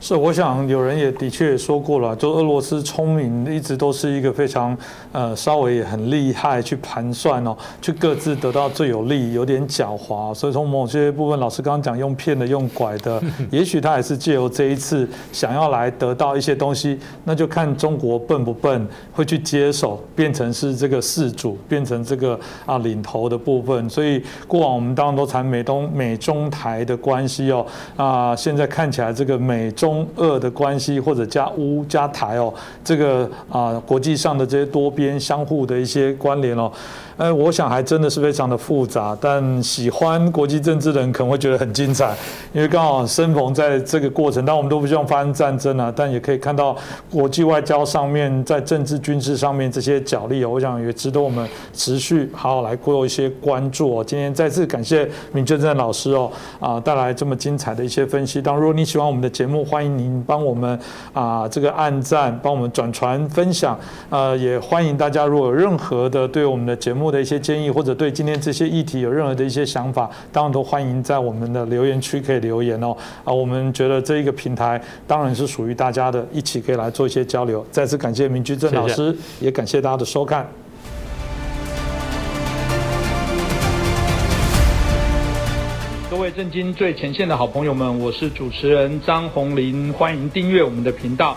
是，我想有人也的确说过了，就俄罗斯聪明一直都是一个非常呃稍微也很厉害去盘算哦，去各自得到最有利，有点狡猾。所以从某些部分，老师刚刚讲用骗的、用拐的，也许他也是借由这一次想要来得到一些东西，那就看中国笨不笨，会去接手，变成是这个事主，变成这个啊领头的部分。所以过往我们当然都谈美东美中台的关系哦，啊现在看起来这个美。中俄的关系，或者加乌加台哦，这个啊国际上的这些多边相互的一些关联哦。呃，我想还真的是非常的复杂，但喜欢国际政治的人可能会觉得很精彩，因为刚好生逢在这个过程，但我们都不希望发生战争啊，但也可以看到国际外交上面在政治军事上面这些角力，我想也值得我们持续好好来过一些关注哦。今天再次感谢闵正正老师哦，啊带来这么精彩的一些分析。当，如果你喜欢我们的节目，欢迎您帮我们啊这个按赞，帮我们转传分享，呃，也欢迎大家如果有任何的对我们的节目。的一些建议，或者对今天这些议题有任何的一些想法，当然都欢迎在我们的留言区可以留言哦。啊，我们觉得这一个平台当然是属于大家的，一起可以来做一些交流。再次感谢明居正老师，也感谢大家的收看。各位震惊最前线的好朋友们，我是主持人张宏林，欢迎订阅我们的频道。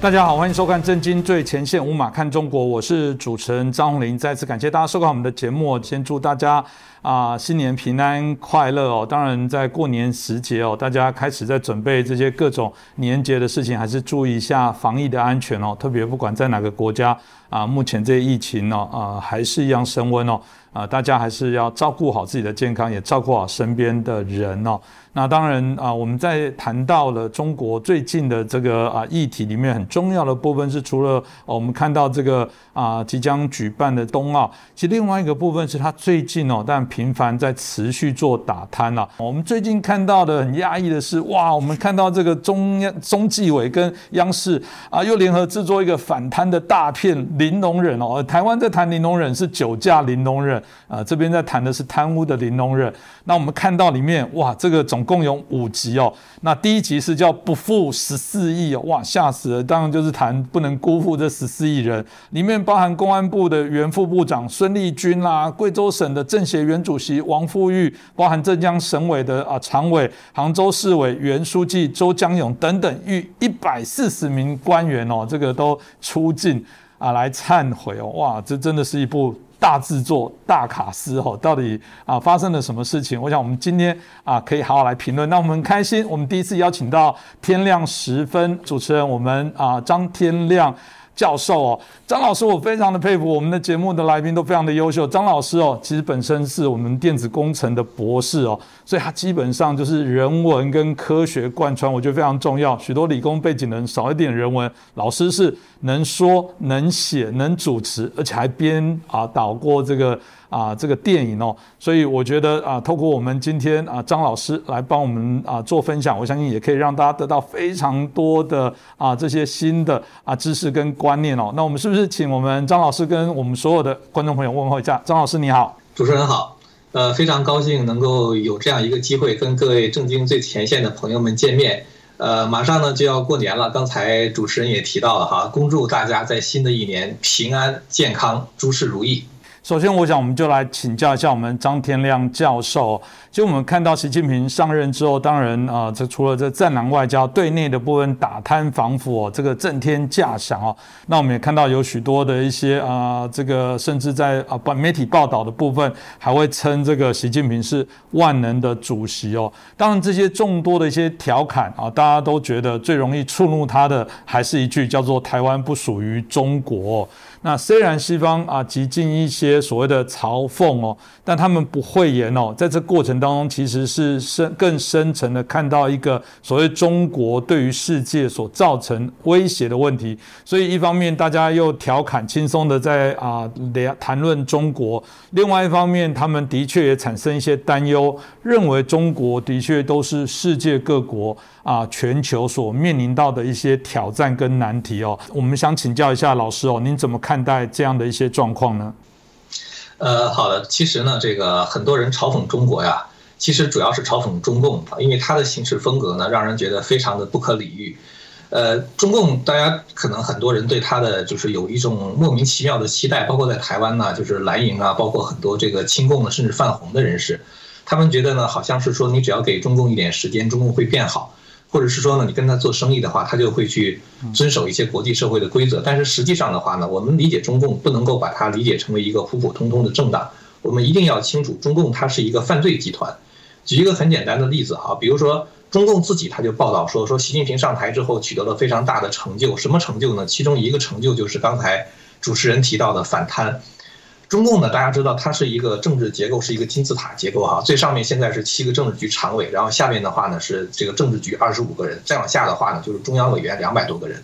大家好，欢迎收看《震惊最前线》，无马看中国，我是主持人张宏林。再次感谢大家收看我们的节目，先祝大家。啊，新年平安快乐哦！当然，在过年时节哦，大家开始在准备这些各种年节的事情，还是注意一下防疫的安全哦。特别不管在哪个国家啊，目前这些疫情呢，啊，还是一样升温哦。啊，大家还是要照顾好自己的健康，也照顾好身边的人哦。那当然啊，我们在谈到了中国最近的这个啊议题里面，很重要的部分是除了我们看到这个啊即将举办的冬奥，其实另外一个部分是它最近哦，但频繁在持续做打贪了。我们最近看到的很压抑的是，哇，我们看到这个中央中纪委跟央视啊又联合制作一个反贪的大片《玲珑忍》哦，台湾在谈《玲珑忍》是酒驾《玲珑忍》啊，这边在谈的是贪污的《玲珑忍》。那我们看到里面，哇，这个总共有五集哦。那第一集是叫不负十四亿哦，哇，吓死了！当然就是谈不能辜负这十四亿人，里面包含公安部的原副部长孙立军啦，贵州省的政协原主席王富玉，包含浙江省委的啊常委、杭州市委原书记周江勇等等，逾一百四十名官员哦，这个都出镜啊来忏悔哦，哇，这真的是一部。大制作、大卡司哦，到底啊发生了什么事情？我想我们今天啊可以好好来评论。那我们开心，我们第一次邀请到天亮时分主持人，我们啊张天亮。教授哦，张老师，我非常的佩服我们的节目的来宾都非常的优秀。张老师哦，其实本身是我们电子工程的博士哦，所以他基本上就是人文跟科学贯穿，我觉得非常重要。许多理工背景的人少一点人文，老师是能说能写能主持，而且还编啊导过这个。啊，这个电影哦，所以我觉得啊，透过我们今天啊张老师来帮我们啊做分享，我相信也可以让大家得到非常多的啊这些新的啊知识跟观念哦。那我们是不是请我们张老师跟我们所有的观众朋友问候一下？张老师你好，主持人好，呃，非常高兴能够有这样一个机会跟各位正经最前线的朋友们见面。呃，马上呢就要过年了，刚才主持人也提到了哈，恭祝大家在新的一年平安健康，诸事如意。首先，我想我们就来请教一下我们张天亮教授。就我们看到习近平上任之后，当然啊，这除了这战狼外交对内的部分打贪防腐哦，这个震天价响哦，那我们也看到有许多的一些啊，这个甚至在啊媒体报道的部分，还会称这个习近平是万能的主席哦。当然，这些众多的一些调侃啊，大家都觉得最容易触怒他的，还是一句叫做“台湾不属于中国”。那虽然西方啊极尽一些所谓的嘲讽哦，但他们不讳言哦，在这过程当中其实是深更深层的看到一个所谓中国对于世界所造成威胁的问题。所以一方面大家又调侃轻松的在啊聊谈论中国，另外一方面他们的确也产生一些担忧，认为中国的确都是世界各国。啊，全球所面临到的一些挑战跟难题哦，我们想请教一下老师哦，您怎么看待这样的一些状况呢？呃，好的，其实呢，这个很多人嘲讽中国呀，其实主要是嘲讽中共啊，因为他的行事风格呢，让人觉得非常的不可理喻。呃，中共大家可能很多人对他的就是有一种莫名其妙的期待，包括在台湾呢，就是蓝营啊，包括很多这个亲共的甚至泛红的人士，他们觉得呢，好像是说你只要给中共一点时间，中共会变好。或者是说呢，你跟他做生意的话，他就会去遵守一些国际社会的规则。但是实际上的话呢，我们理解中共不能够把它理解成为一个普普通通的政党。我们一定要清楚，中共它是一个犯罪集团。举一个很简单的例子哈，比如说中共自己他就报道说，说习近平上台之后取得了非常大的成就。什么成就呢？其中一个成就就是刚才主持人提到的反贪。中共呢，大家知道它是一个政治结构，是一个金字塔结构哈。最上面现在是七个政治局常委，然后下面的话呢是这个政治局二十五个人，再往下的话呢就是中央委员两百多个人。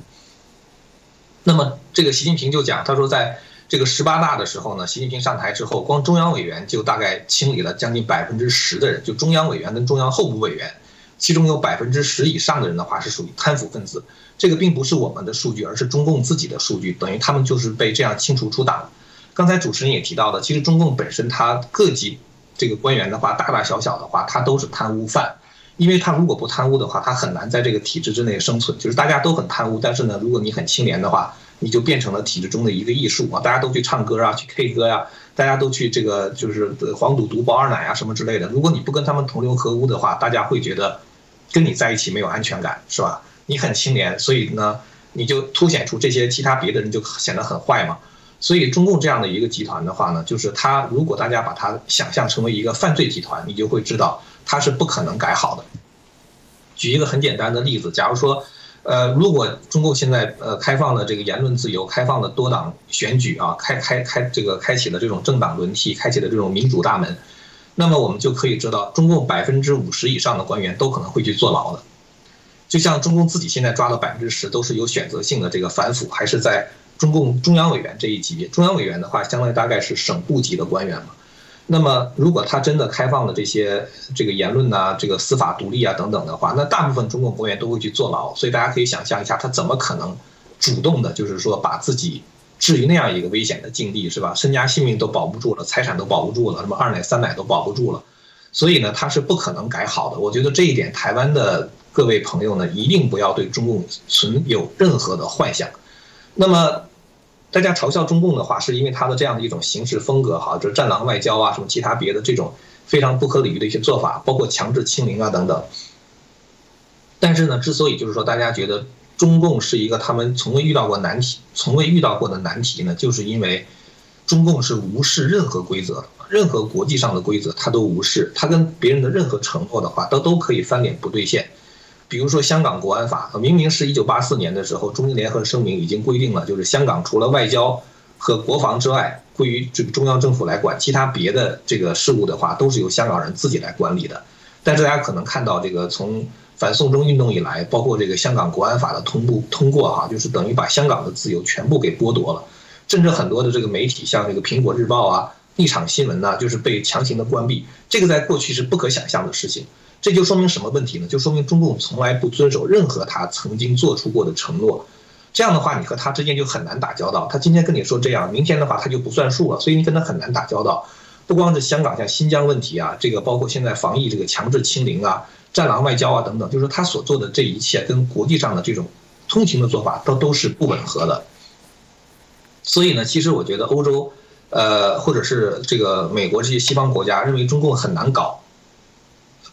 那么这个习近平就讲，他说在这个十八大的时候呢，习近平上台之后，光中央委员就大概清理了将近百分之十的人，就中央委员跟中央候补委员，其中有百分之十以上的人的话是属于贪腐分子。这个并不是我们的数据，而是中共自己的数据，等于他们就是被这样清除出党。刚才主持人也提到的，其实中共本身它各级这个官员的话，大大小小的话，他都是贪污犯，因为他如果不贪污的话，他很难在这个体制之内生存。就是大家都很贪污，但是呢，如果你很清廉的话，你就变成了体制中的一个艺术啊，大家都去唱歌啊，去 K 歌呀，大家都去这个就是黄赌毒、包二奶啊什么之类的。如果你不跟他们同流合污的话，大家会觉得跟你在一起没有安全感，是吧？你很清廉，所以呢，你就凸显出这些其他别的人就显得很坏嘛。所以，中共这样的一个集团的话呢，就是它如果大家把它想象成为一个犯罪集团，你就会知道它是不可能改好的。举一个很简单的例子，假如说，呃，如果中共现在呃开放了这个言论自由，开放了多党选举啊，开开开这个开启了这种政党轮替，开启了这种民主大门，那么我们就可以知道，中共百分之五十以上的官员都可能会去坐牢的。就像中共自己现在抓了百分之十，都是有选择性的这个反腐，还是在。中共中央委员这一级别，中央委员的话，相当于大概是省部级的官员嘛。那么，如果他真的开放了这些这个言论呐，这个司法独立啊等等的话，那大部分中共官员都会去坐牢。所以大家可以想象一下，他怎么可能主动的，就是说把自己置于那样一个危险的境地，是吧？身家性命都保不住了，财产都保不住了，什么二奶三奶都保不住了。所以呢，他是不可能改好的。我觉得这一点，台湾的各位朋友呢，一定不要对中共存有任何的幻想。那么，大家嘲笑中共的话，是因为他的这样的一种行事风格，哈，就是战狼外交啊，什么其他别的这种非常不可理喻的一些做法，包括强制清零啊等等。但是呢，之所以就是说大家觉得中共是一个他们从未遇到过难题、从未遇到过的难题呢，就是因为中共是无视任何规则，任何国际上的规则他都无视，他跟别人的任何承诺的话，他都可以翻脸不兑现。比如说香港国安法，明明是一九八四年的时候，中英联合声明已经规定了，就是香港除了外交和国防之外，归于这个中央政府来管，其他别的这个事务的话，都是由香港人自己来管理的。但是大家可能看到，这个从反送中运动以来，包括这个香港国安法的通过通过哈，就是等于把香港的自由全部给剥夺了，甚至很多的这个媒体，像这个苹果日报啊、立场新闻呐，就是被强行的关闭，这个在过去是不可想象的事情。这就说明什么问题呢？就说明中共从来不遵守任何他曾经做出过的承诺。这样的话，你和他之间就很难打交道。他今天跟你说这样，明天的话他就不算数了，所以你跟他很难打交道。不光是香港，像新疆问题啊，这个包括现在防疫这个强制清零啊、战狼外交啊等等，就是他所做的这一切跟国际上的这种通行的做法都都是不吻合的。所以呢，其实我觉得欧洲呃，或者是这个美国这些西方国家认为中共很难搞，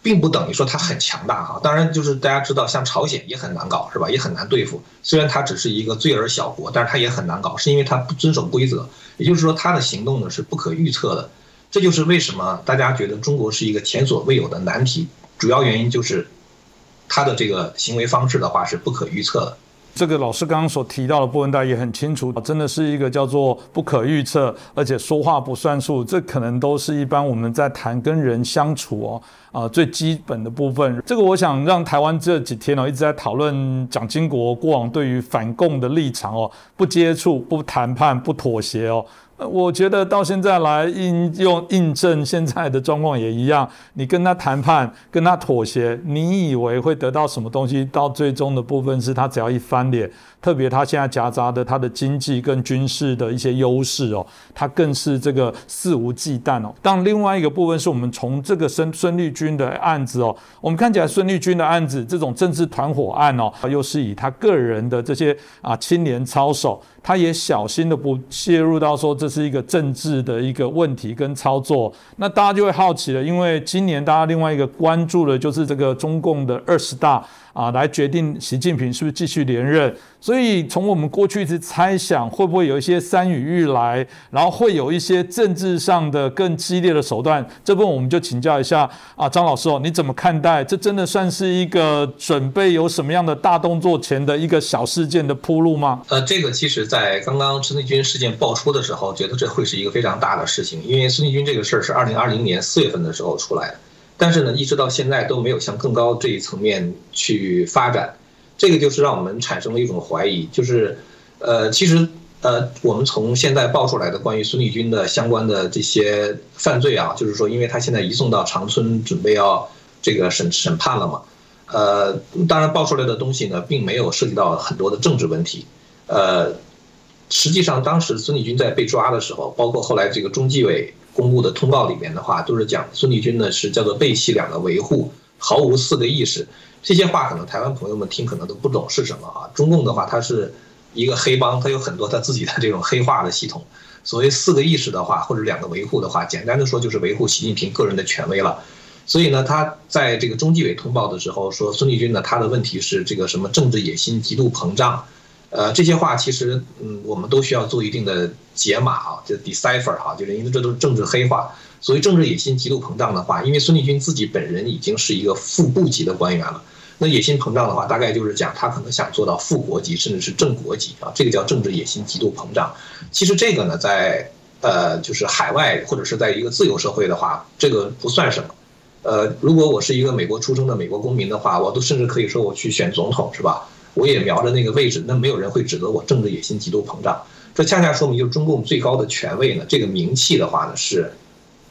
并不等于说它很强大哈。当然，就是大家知道，像朝鲜也很难搞，是吧？也很难对付。虽然它只是一个罪而小国，但是它也很难搞，是因为它不遵守规则。也就是说，它的行动呢是不可预测的。这就是为什么大家觉得中国是一个前所未有的难题。主要原因就是它的这个行为方式的话是不可预测的。这个老师刚刚所提到的部分，大家也很清楚，真的是一个叫做不可预测，而且说话不算数，这可能都是一般我们在谈跟人相处哦，啊最基本的部分。这个我想让台湾这几天哦一直在讨论蒋经国过往对于反共的立场哦，不接触、不谈判、不妥协哦。我觉得到现在来应用印证现在的状况也一样，你跟他谈判，跟他妥协，你以为会得到什么东西？到最终的部分是他只要一翻脸。特别他现在夹杂的他的经济跟军事的一些优势哦，他更是这个肆无忌惮哦。但另外一个部分是我们从这个孙孙立军的案子哦，我们看起来孙立军的案子这种政治团伙案哦，又是以他个人的这些啊青年操守，他也小心的不介入到说这是一个政治的一个问题跟操作。那大家就会好奇了，因为今年大家另外一个关注的就是这个中共的二十大。啊，来决定习近平是不是继续连任。所以从我们过去一直猜想，会不会有一些山雨欲来，然后会有一些政治上的更激烈的手段。这部分我们就请教一下啊，张老师哦，你怎么看待？这真的算是一个准备有什么样的大动作前的一个小事件的铺路吗？呃，这个其实，在刚刚孙立军事件爆出的时候，觉得这会是一个非常大的事情，因为孙立军这个事儿是二零二零年四月份的时候出来的。但是呢，一直到现在都没有向更高这一层面去发展，这个就是让我们产生了一种怀疑，就是，呃，其实，呃，我们从现在爆出来的关于孙立军的相关的这些犯罪啊，就是说，因为他现在移送到长春，准备要这个审审判了嘛，呃，当然爆出来的东西呢，并没有涉及到很多的政治问题，呃，实际上当时孙立军在被抓的时候，包括后来这个中纪委。公布的通报里面的话，都是讲孙立军呢是叫做背弃两个维护，毫无四个意识。这些话可能台湾朋友们听可能都不懂是什么啊。中共的话，它是一个黑帮，它有很多它自己的这种黑化的系统。所谓四个意识的话，或者两个维护的话，简单的说就是维护习近平个人的权威了。所以呢，他在这个中纪委通报的时候说，孙立军呢他的问题是这个什么政治野心极度膨胀。呃，这些话其实，嗯，我们都需要做一定的解码啊，就 decipher 哈，就是因为这都是政治黑话。所谓政治野心极度膨胀的话，因为孙立军自己本人已经是一个副部级的官员了，那野心膨胀的话，大概就是讲他可能想做到副国级，甚至是正国级啊，这个叫政治野心极度膨胀。其实这个呢，在呃，就是海外或者是在一个自由社会的话，这个不算什么。呃，如果我是一个美国出生的美国公民的话，我都甚至可以说我去选总统，是吧？我也瞄着那个位置，那没有人会指责我政治野心极度膨胀。这恰恰说明，就是中共最高的权位呢，这个名气的话呢，是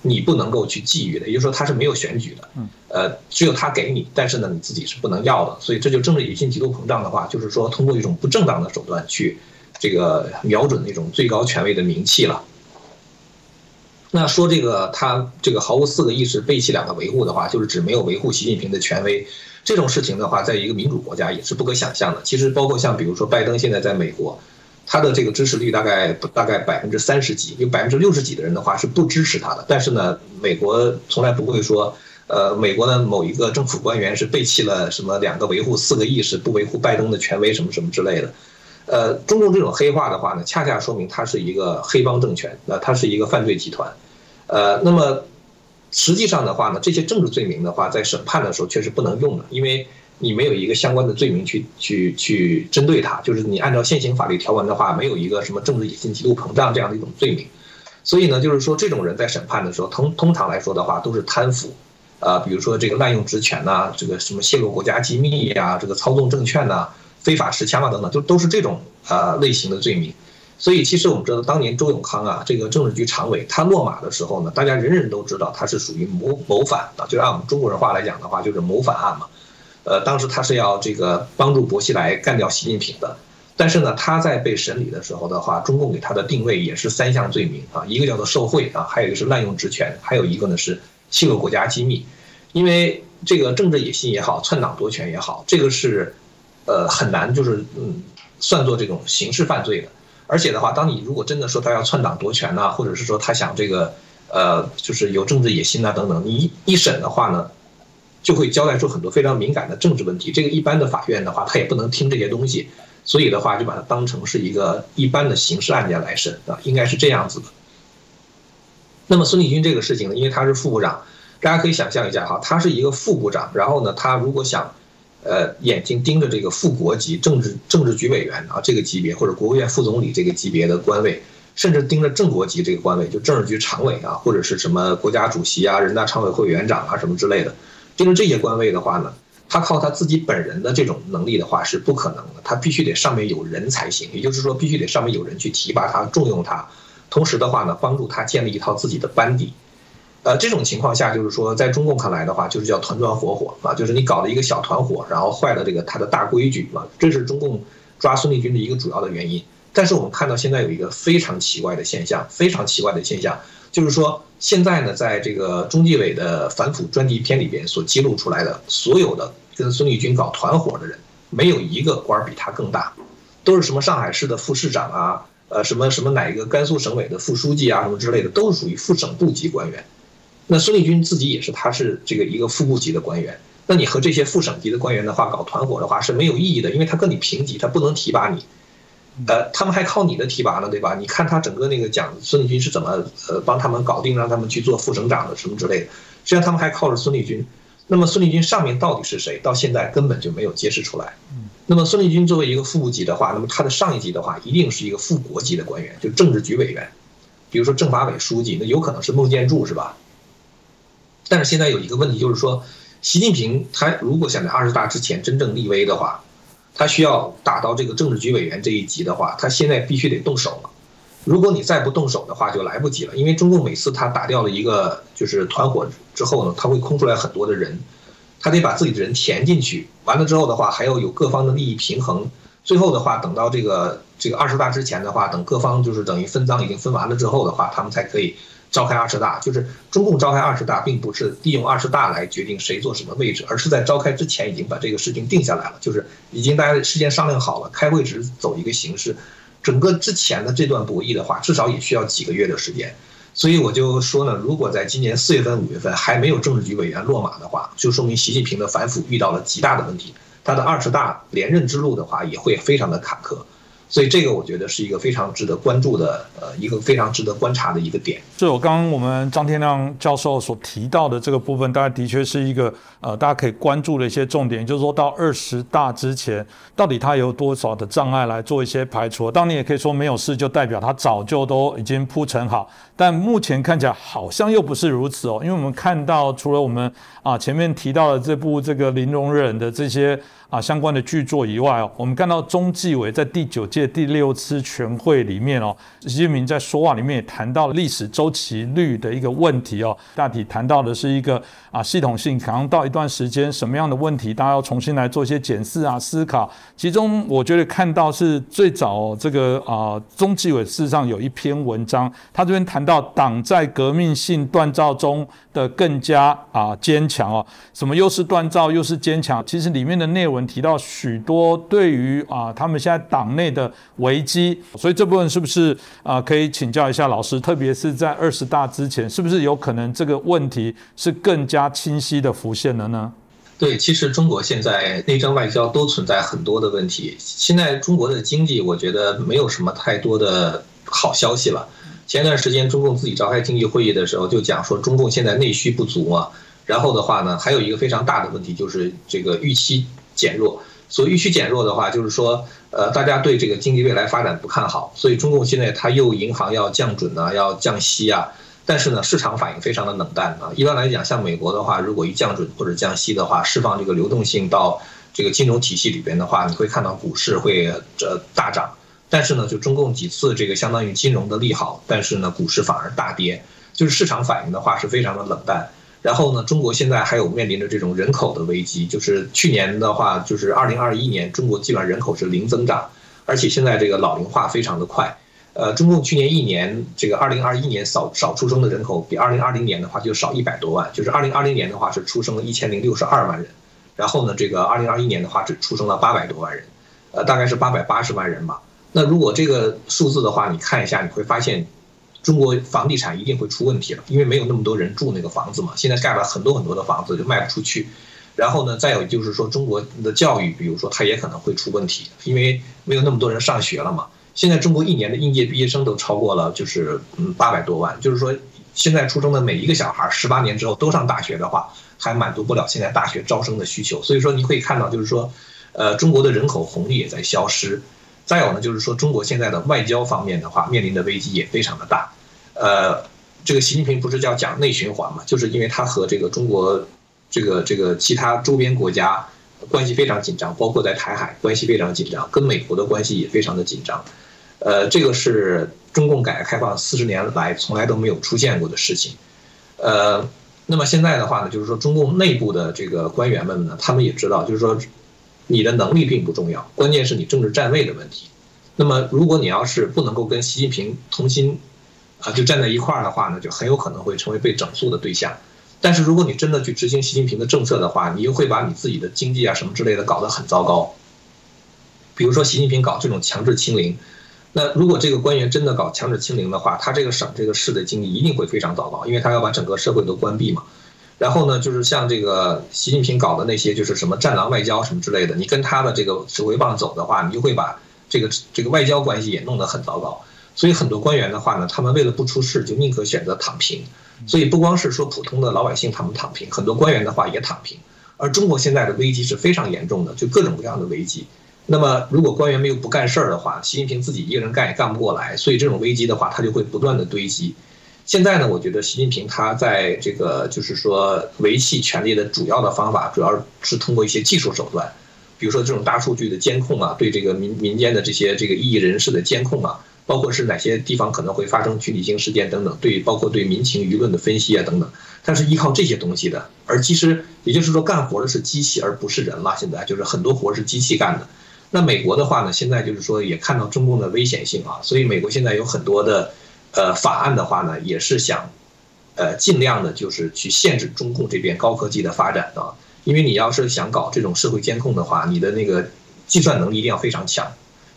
你不能够去觊觎的。也就是说，他是没有选举的，呃，只有他给你，但是呢，你自己是不能要的。所以，这就政治野心极度膨胀的话，就是说通过一种不正当的手段去这个瞄准那种最高权位的名气了。那说这个他这个毫无四个意识、背弃两个维护的话，就是指没有维护习近平的权威。这种事情的话，在一个民主国家也是不可想象的。其实，包括像比如说拜登现在在美国，他的这个支持率大概大概百分之三十几，有百分之六十几的人的话是不支持他的。但是呢，美国从来不会说，呃，美国的某一个政府官员是背弃了什么两个维护四个意识，不维护拜登的权威什么什么之类的。呃，中共这种黑化的话呢，恰恰说明它是一个黑帮政权，那它是一个犯罪集团。呃，那么。实际上的话呢，这些政治罪名的话，在审判的时候确实不能用的，因为你没有一个相关的罪名去去去针对他，就是你按照现行法律条文的话，没有一个什么政治野心极度膨胀这样的一种罪名，所以呢，就是说这种人在审判的时候，通通常来说的话都是贪腐，啊，比如说这个滥用职权呐，这个什么泄露国家机密呀，这个操纵证券呐，非法持枪啊等等，就都是这种啊类型的罪名。所以，其实我们知道，当年周永康啊，这个政治局常委，他落马的时候呢，大家人人都知道他是属于谋谋反啊，就按我们中国人话来讲的话，就是谋反案嘛。呃，当时他是要这个帮助薄熙来干掉习近平的，但是呢，他在被审理的时候的话，中共给他的定位也是三项罪名啊，一个叫做受贿啊，还有一个是滥用职权，还有一个呢是泄露国家机密。因为这个政治野心也好，篡党夺权也好，这个是呃很难就是嗯算作这种刑事犯罪的。而且的话，当你如果真的说他要篡党夺权呐，或者是说他想这个呃，就是有政治野心啊等等，你一审的话呢，就会交代出很多非常敏感的政治问题。这个一般的法院的话，他也不能听这些东西，所以的话就把它当成是一个一般的刑事案件来审啊，应该是这样子的。那么孙立军这个事情呢，因为他是副部长，大家可以想象一下哈，他是一个副部长，然后呢，他如果想。呃，眼睛盯着这个副国级政治政治局委员啊这个级别，或者国务院副总理这个级别的官位，甚至盯着正国级这个官位，就政治局常委啊，或者是什么国家主席啊、人大常委会委员长啊什么之类的，盯着这些官位的话呢，他靠他自己本人的这种能力的话是不可能的，他必须得上面有人才行，也就是说必须得上面有人去提拔他、重用他，同时的话呢，帮助他建立一套自己的班底。呃，这种情况下，就是说，在中共看来的话，就是叫团团伙伙啊，就是你搞了一个小团伙，然后坏了这个他的大规矩啊，这是中共抓孙立军的一个主要的原因。但是我们看到现在有一个非常奇怪的现象，非常奇怪的现象，就是说现在呢，在这个中纪委的反腐专题片里边所揭露出来的所有的跟孙立军搞团伙的人，没有一个官比他更大，都是什么上海市的副市长啊，呃，什么什么哪一个甘肃省委的副书记啊，什么之类的，都是属于副省部级官员。那孙立军自己也是，他是这个一个副部级的官员。那你和这些副省级的官员的话搞团伙的话是没有意义的，因为他跟你平级，他不能提拔你。呃，他们还靠你的提拔呢，对吧？你看他整个那个讲孙立军是怎么呃帮他们搞定，让他们去做副省长的什么之类的。实际上他们还靠着孙立军。那么孙立军上面到底是谁？到现在根本就没有揭示出来。那么孙立军作为一个副部级的话，那么他的上一级的话一定是一个副国级的官员，就政治局委员，比如说政法委书记，那有可能是孟建柱，是吧？但是现在有一个问题，就是说，习近平他如果想在二十大之前真正立威的话，他需要打到这个政治局委员这一级的话，他现在必须得动手了。如果你再不动手的话，就来不及了。因为中共每次他打掉了一个就是团伙之后呢，他会空出来很多的人，他得把自己的人填进去。完了之后的话，还要有各方的利益平衡。最后的话，等到这个这个二十大之前的话，等各方就是等于分赃已经分完了之后的话，他们才可以。召开二十大，就是中共召开二十大，并不是利用二十大来决定谁坐什么位置，而是在召开之前已经把这个事情定下来了，就是已经大家事先商量好了，开会只是走一个形式。整个之前的这段博弈的话，至少也需要几个月的时间。所以我就说呢，如果在今年四月份、五月份还没有政治局委员落马的话，就说明习近平的反腐遇到了极大的问题，他的二十大连任之路的话也会非常的坎坷。所以这个我觉得是一个非常值得关注的，呃，一个非常值得观察的一个点。就我刚刚我们张天亮教授所提到的这个部分，大家的确是一个呃，大家可以关注的一些重点，就是说到二十大之前，到底它有多少的障碍来做一些排除。当你也可以说没有事，就代表它早就都已经铺陈好。但目前看起来好像又不是如此哦，因为我们看到除了我们啊前面提到的这部这个零容忍的这些。啊，相关的剧作以外哦，我们看到中纪委在第九届第六次全会里面哦，习近平在说话里面也谈到了历史周期率的一个问题哦，大体谈到的是一个啊系统性，可能到一段时间什么样的问题，大家要重新来做一些检视啊思考。其中我觉得看到是最早这个啊中纪委事实上有一篇文章，他这边谈到党在革命性锻造中的更加啊坚强哦，什么又是锻造又是坚强，其实里面的内文。提到许多对于啊他们现在党内的危机，所以这部分是不是啊可以请教一下老师？特别是在二十大之前，是不是有可能这个问题是更加清晰的浮现了呢？对，其实中国现在内政外交都存在很多的问题。现在中国的经济，我觉得没有什么太多的好消息了。前段时间中共自己召开经济会议的时候，就讲说中共现在内需不足嘛。然后的话呢，还有一个非常大的问题就是这个预期。减弱，所以预期减弱的话，就是说，呃，大家对这个经济未来发展不看好，所以中共现在它又银行要降准啊，要降息啊，但是呢，市场反应非常的冷淡啊。一般来讲，像美国的话，如果一降准或者降息的话，释放这个流动性到这个金融体系里边的话，你会看到股市会这大涨。但是呢，就中共几次这个相当于金融的利好，但是呢，股市反而大跌，就是市场反应的话是非常的冷淡。然后呢，中国现在还有面临着这种人口的危机，就是去年的话，就是二零二一年，中国基本上人口是零增长，而且现在这个老龄化非常的快。呃，中共去年一年这个二零二一年少少出生的人口，比二零二零年的话就少一百多万，就是二零二零年的话是出生了一千零六十二万人，然后呢，这个二零二一年的话只出生了八百多万人，呃，大概是八百八十万人吧。那如果这个数字的话，你看一下，你会发现，中国房地产一定会出问题了，因为没有那么多人住那个房子嘛。现在盖了很多很多的房子就卖不出去，然后呢，再有就是说中国的教育，比如说它也可能会出问题，因为没有那么多人上学了嘛。现在中国一年的应届毕业生都超过了，就是嗯八百多万，就是说现在出生的每一个小孩，十八年之后都上大学的话，还满足不了现在大学招生的需求。所以说你可以看到，就是说，呃，中国的人口红利也在消失。再有呢，就是说中国现在的外交方面的话，面临的危机也非常的大。呃，这个习近平不是叫讲内循环嘛，就是因为他和这个中国这个这个其他周边国家关系非常紧张，包括在台海关系非常紧张，跟美国的关系也非常的紧张。呃，这个是中共改革开放四十年来从来都没有出现过的事情。呃，那么现在的话呢，就是说中共内部的这个官员们呢，他们也知道，就是说你的能力并不重要，关键是你政治站位的问题。那么如果你要是不能够跟习近平同心，啊，就站在一块儿的话呢，就很有可能会成为被整肃的对象。但是如果你真的去执行习近平的政策的话，你又会把你自己的经济啊什么之类的搞得很糟糕。比如说习近平搞这种强制清零。那如果这个官员真的搞强制清零的话，他这个省这个市的经济一定会非常糟糕，因为他要把整个社会都关闭嘛。然后呢，就是像这个习近平搞的那些，就是什么战狼外交什么之类的，你跟他的这个指挥棒走的话，你就会把这个这个外交关系也弄得很糟糕。所以很多官员的话呢，他们为了不出事，就宁可选择躺平。所以不光是说普通的老百姓他们躺平，很多官员的话也躺平。而中国现在的危机是非常严重的，就各种各样的危机。那么，如果官员没有不干事儿的话，习近平自己一个人干也干不过来，所以这种危机的话，他就会不断的堆积。现在呢，我觉得习近平他在这个就是说维系权力的主要的方法，主要是通过一些技术手段，比如说这种大数据的监控啊，对这个民民间的这些这个异议人士的监控啊，包括是哪些地方可能会发生群体性事件等等，对包括对民情舆论的分析啊等等，他是依靠这些东西的。而其实也就是说，干活的是机器而不是人了。现在就是很多活是机器干的。那美国的话呢，现在就是说也看到中共的危险性啊，所以美国现在有很多的，呃，法案的话呢，也是想，呃，尽量的就是去限制中共这边高科技的发展啊，因为你要是想搞这种社会监控的话，你的那个计算能力一定要非常强，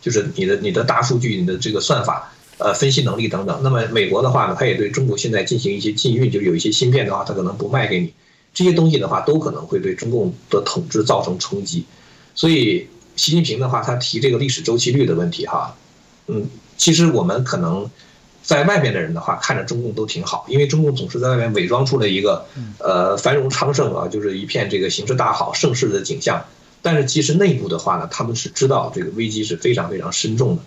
就是你的你的大数据、你的这个算法、呃，分析能力等等。那么美国的话呢，它也对中国现在进行一些禁运，就有一些芯片的话，它可能不卖给你，这些东西的话，都可能会对中共的统治造成冲击，所以。习近平的话，他提这个历史周期率的问题，哈，嗯，其实我们可能在外面的人的话，看着中共都挺好，因为中共总是在外面伪装出了一个呃繁荣昌盛啊，就是一片这个形势大好、盛世的景象。但是其实内部的话呢，他们是知道这个危机是非常非常深重的。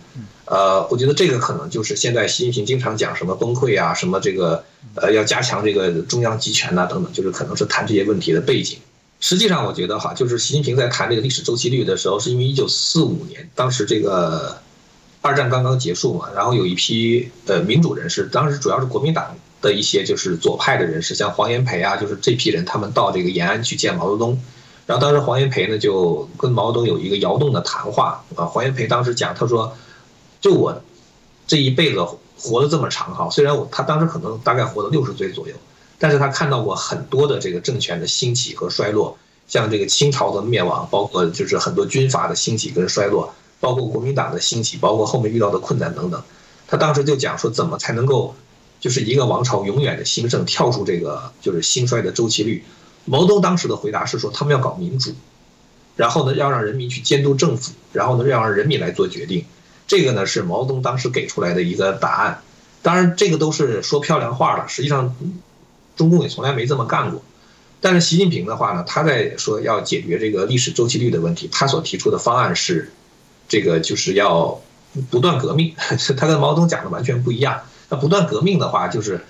呃，我觉得这个可能就是现在习近平经常讲什么崩溃啊，什么这个呃要加强这个中央集权呐等等，就是可能是谈这些问题的背景。实际上，我觉得哈，就是习近平在谈这个历史周期率的时候，是因为一九四五年，当时这个二战刚刚结束嘛，然后有一批呃民主人士，当时主要是国民党的一些就是左派的人士，像黄炎培啊，就是这批人，他们到这个延安去见毛泽东，然后当时黄炎培呢就跟毛泽东有一个窑洞的谈话啊，黄炎培当时讲，他说，就我这一辈子活得这么长哈，虽然我他当时可能大概活了六十岁左右。但是他看到过很多的这个政权的兴起和衰落，像这个清朝的灭亡，包括就是很多军阀的兴起跟衰落，包括国民党的兴起，包括后面遇到的困难等等。他当时就讲说，怎么才能够就是一个王朝永远的兴盛，跳出这个就是兴衰的周期率？毛泽东当时的回答是说，他们要搞民主，然后呢要让人民去监督政府，然后呢要让人民来做决定。这个呢是毛泽东当时给出来的一个答案。当然，这个都是说漂亮话了，实际上。中共也从来没这么干过，但是习近平的话呢，他在说要解决这个历史周期率的问题，他所提出的方案是，这个就是要不断革命，他跟毛泽东讲的完全不一样。那不断革命的话，就是，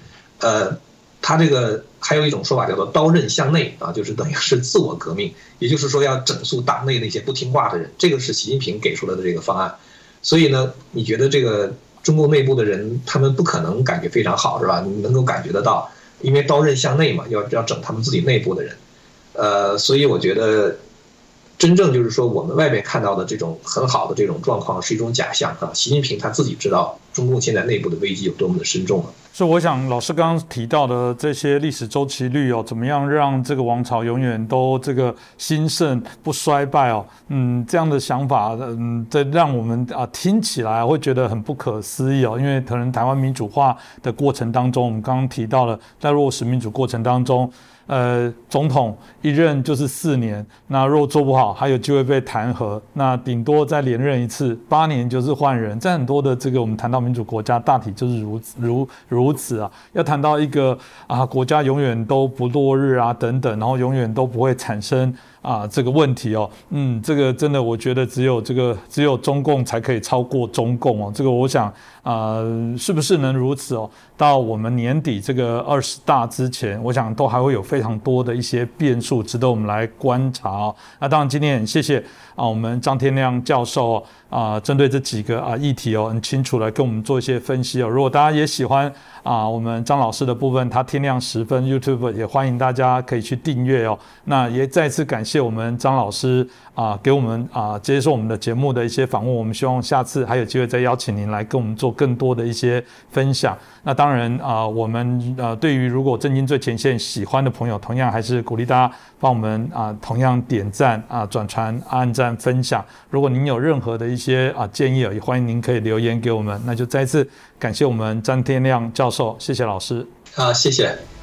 呃，他这个还有一种说法叫做刀刃向内啊，就是等于是自我革命，也就是说要整肃党内那些不听话的人，这个是习近平给出来的这个方案。所以呢，你觉得这个中共内部的人，他们不可能感觉非常好是吧？你能够感觉得到。因为刀刃向内嘛，要要整他们自己内部的人，呃，所以我觉得，真正就是说我们外面看到的这种很好的这种状况是一种假象啊。习近平他自己知道中共现在内部的危机有多么的深重了。所以我想老师刚刚提到的这些历史周期率哦，怎么样让这个王朝永远都这个兴盛不衰败哦？嗯，这样的想法，嗯，这让我们啊听起来会觉得很不可思议哦，因为可能台湾民主化的过程当中，我们刚刚提到了在落实民主过程当中。呃，总统一任就是四年，那若做不好，还有机会被弹劾，那顶多再连任一次，八年就是换人。在很多的这个我们谈到民主国家，大体就是如如如此啊。要谈到一个啊国家永远都不落日啊等等，然后永远都不会产生。啊，这个问题哦，嗯，这个真的，我觉得只有这个只有中共才可以超过中共哦。这个我想啊，是不是能如此哦？到我们年底这个二十大之前，我想都还会有非常多的一些变数值得我们来观察哦。那当然，今天很谢谢啊，我们张天亮教授啊，针对这几个啊议题哦，很清楚来跟我们做一些分析哦。如果大家也喜欢。啊，我们张老师的部分，他天亮十分，YouTube 也欢迎大家可以去订阅哦。那也再次感谢我们张老师啊，给我们啊接受我们的节目的一些访问。我们希望下次还有机会再邀请您来跟我们做更多的一些分享。那当然啊，我们呃对于如果震惊最前线喜欢的朋友，同样还是鼓励大家帮我们啊同样点赞啊转传按赞分享。如果您有任何的一些啊建议，也欢迎您可以留言给我们。那就再次感谢我们张天亮教授。谢谢老师。啊，谢谢。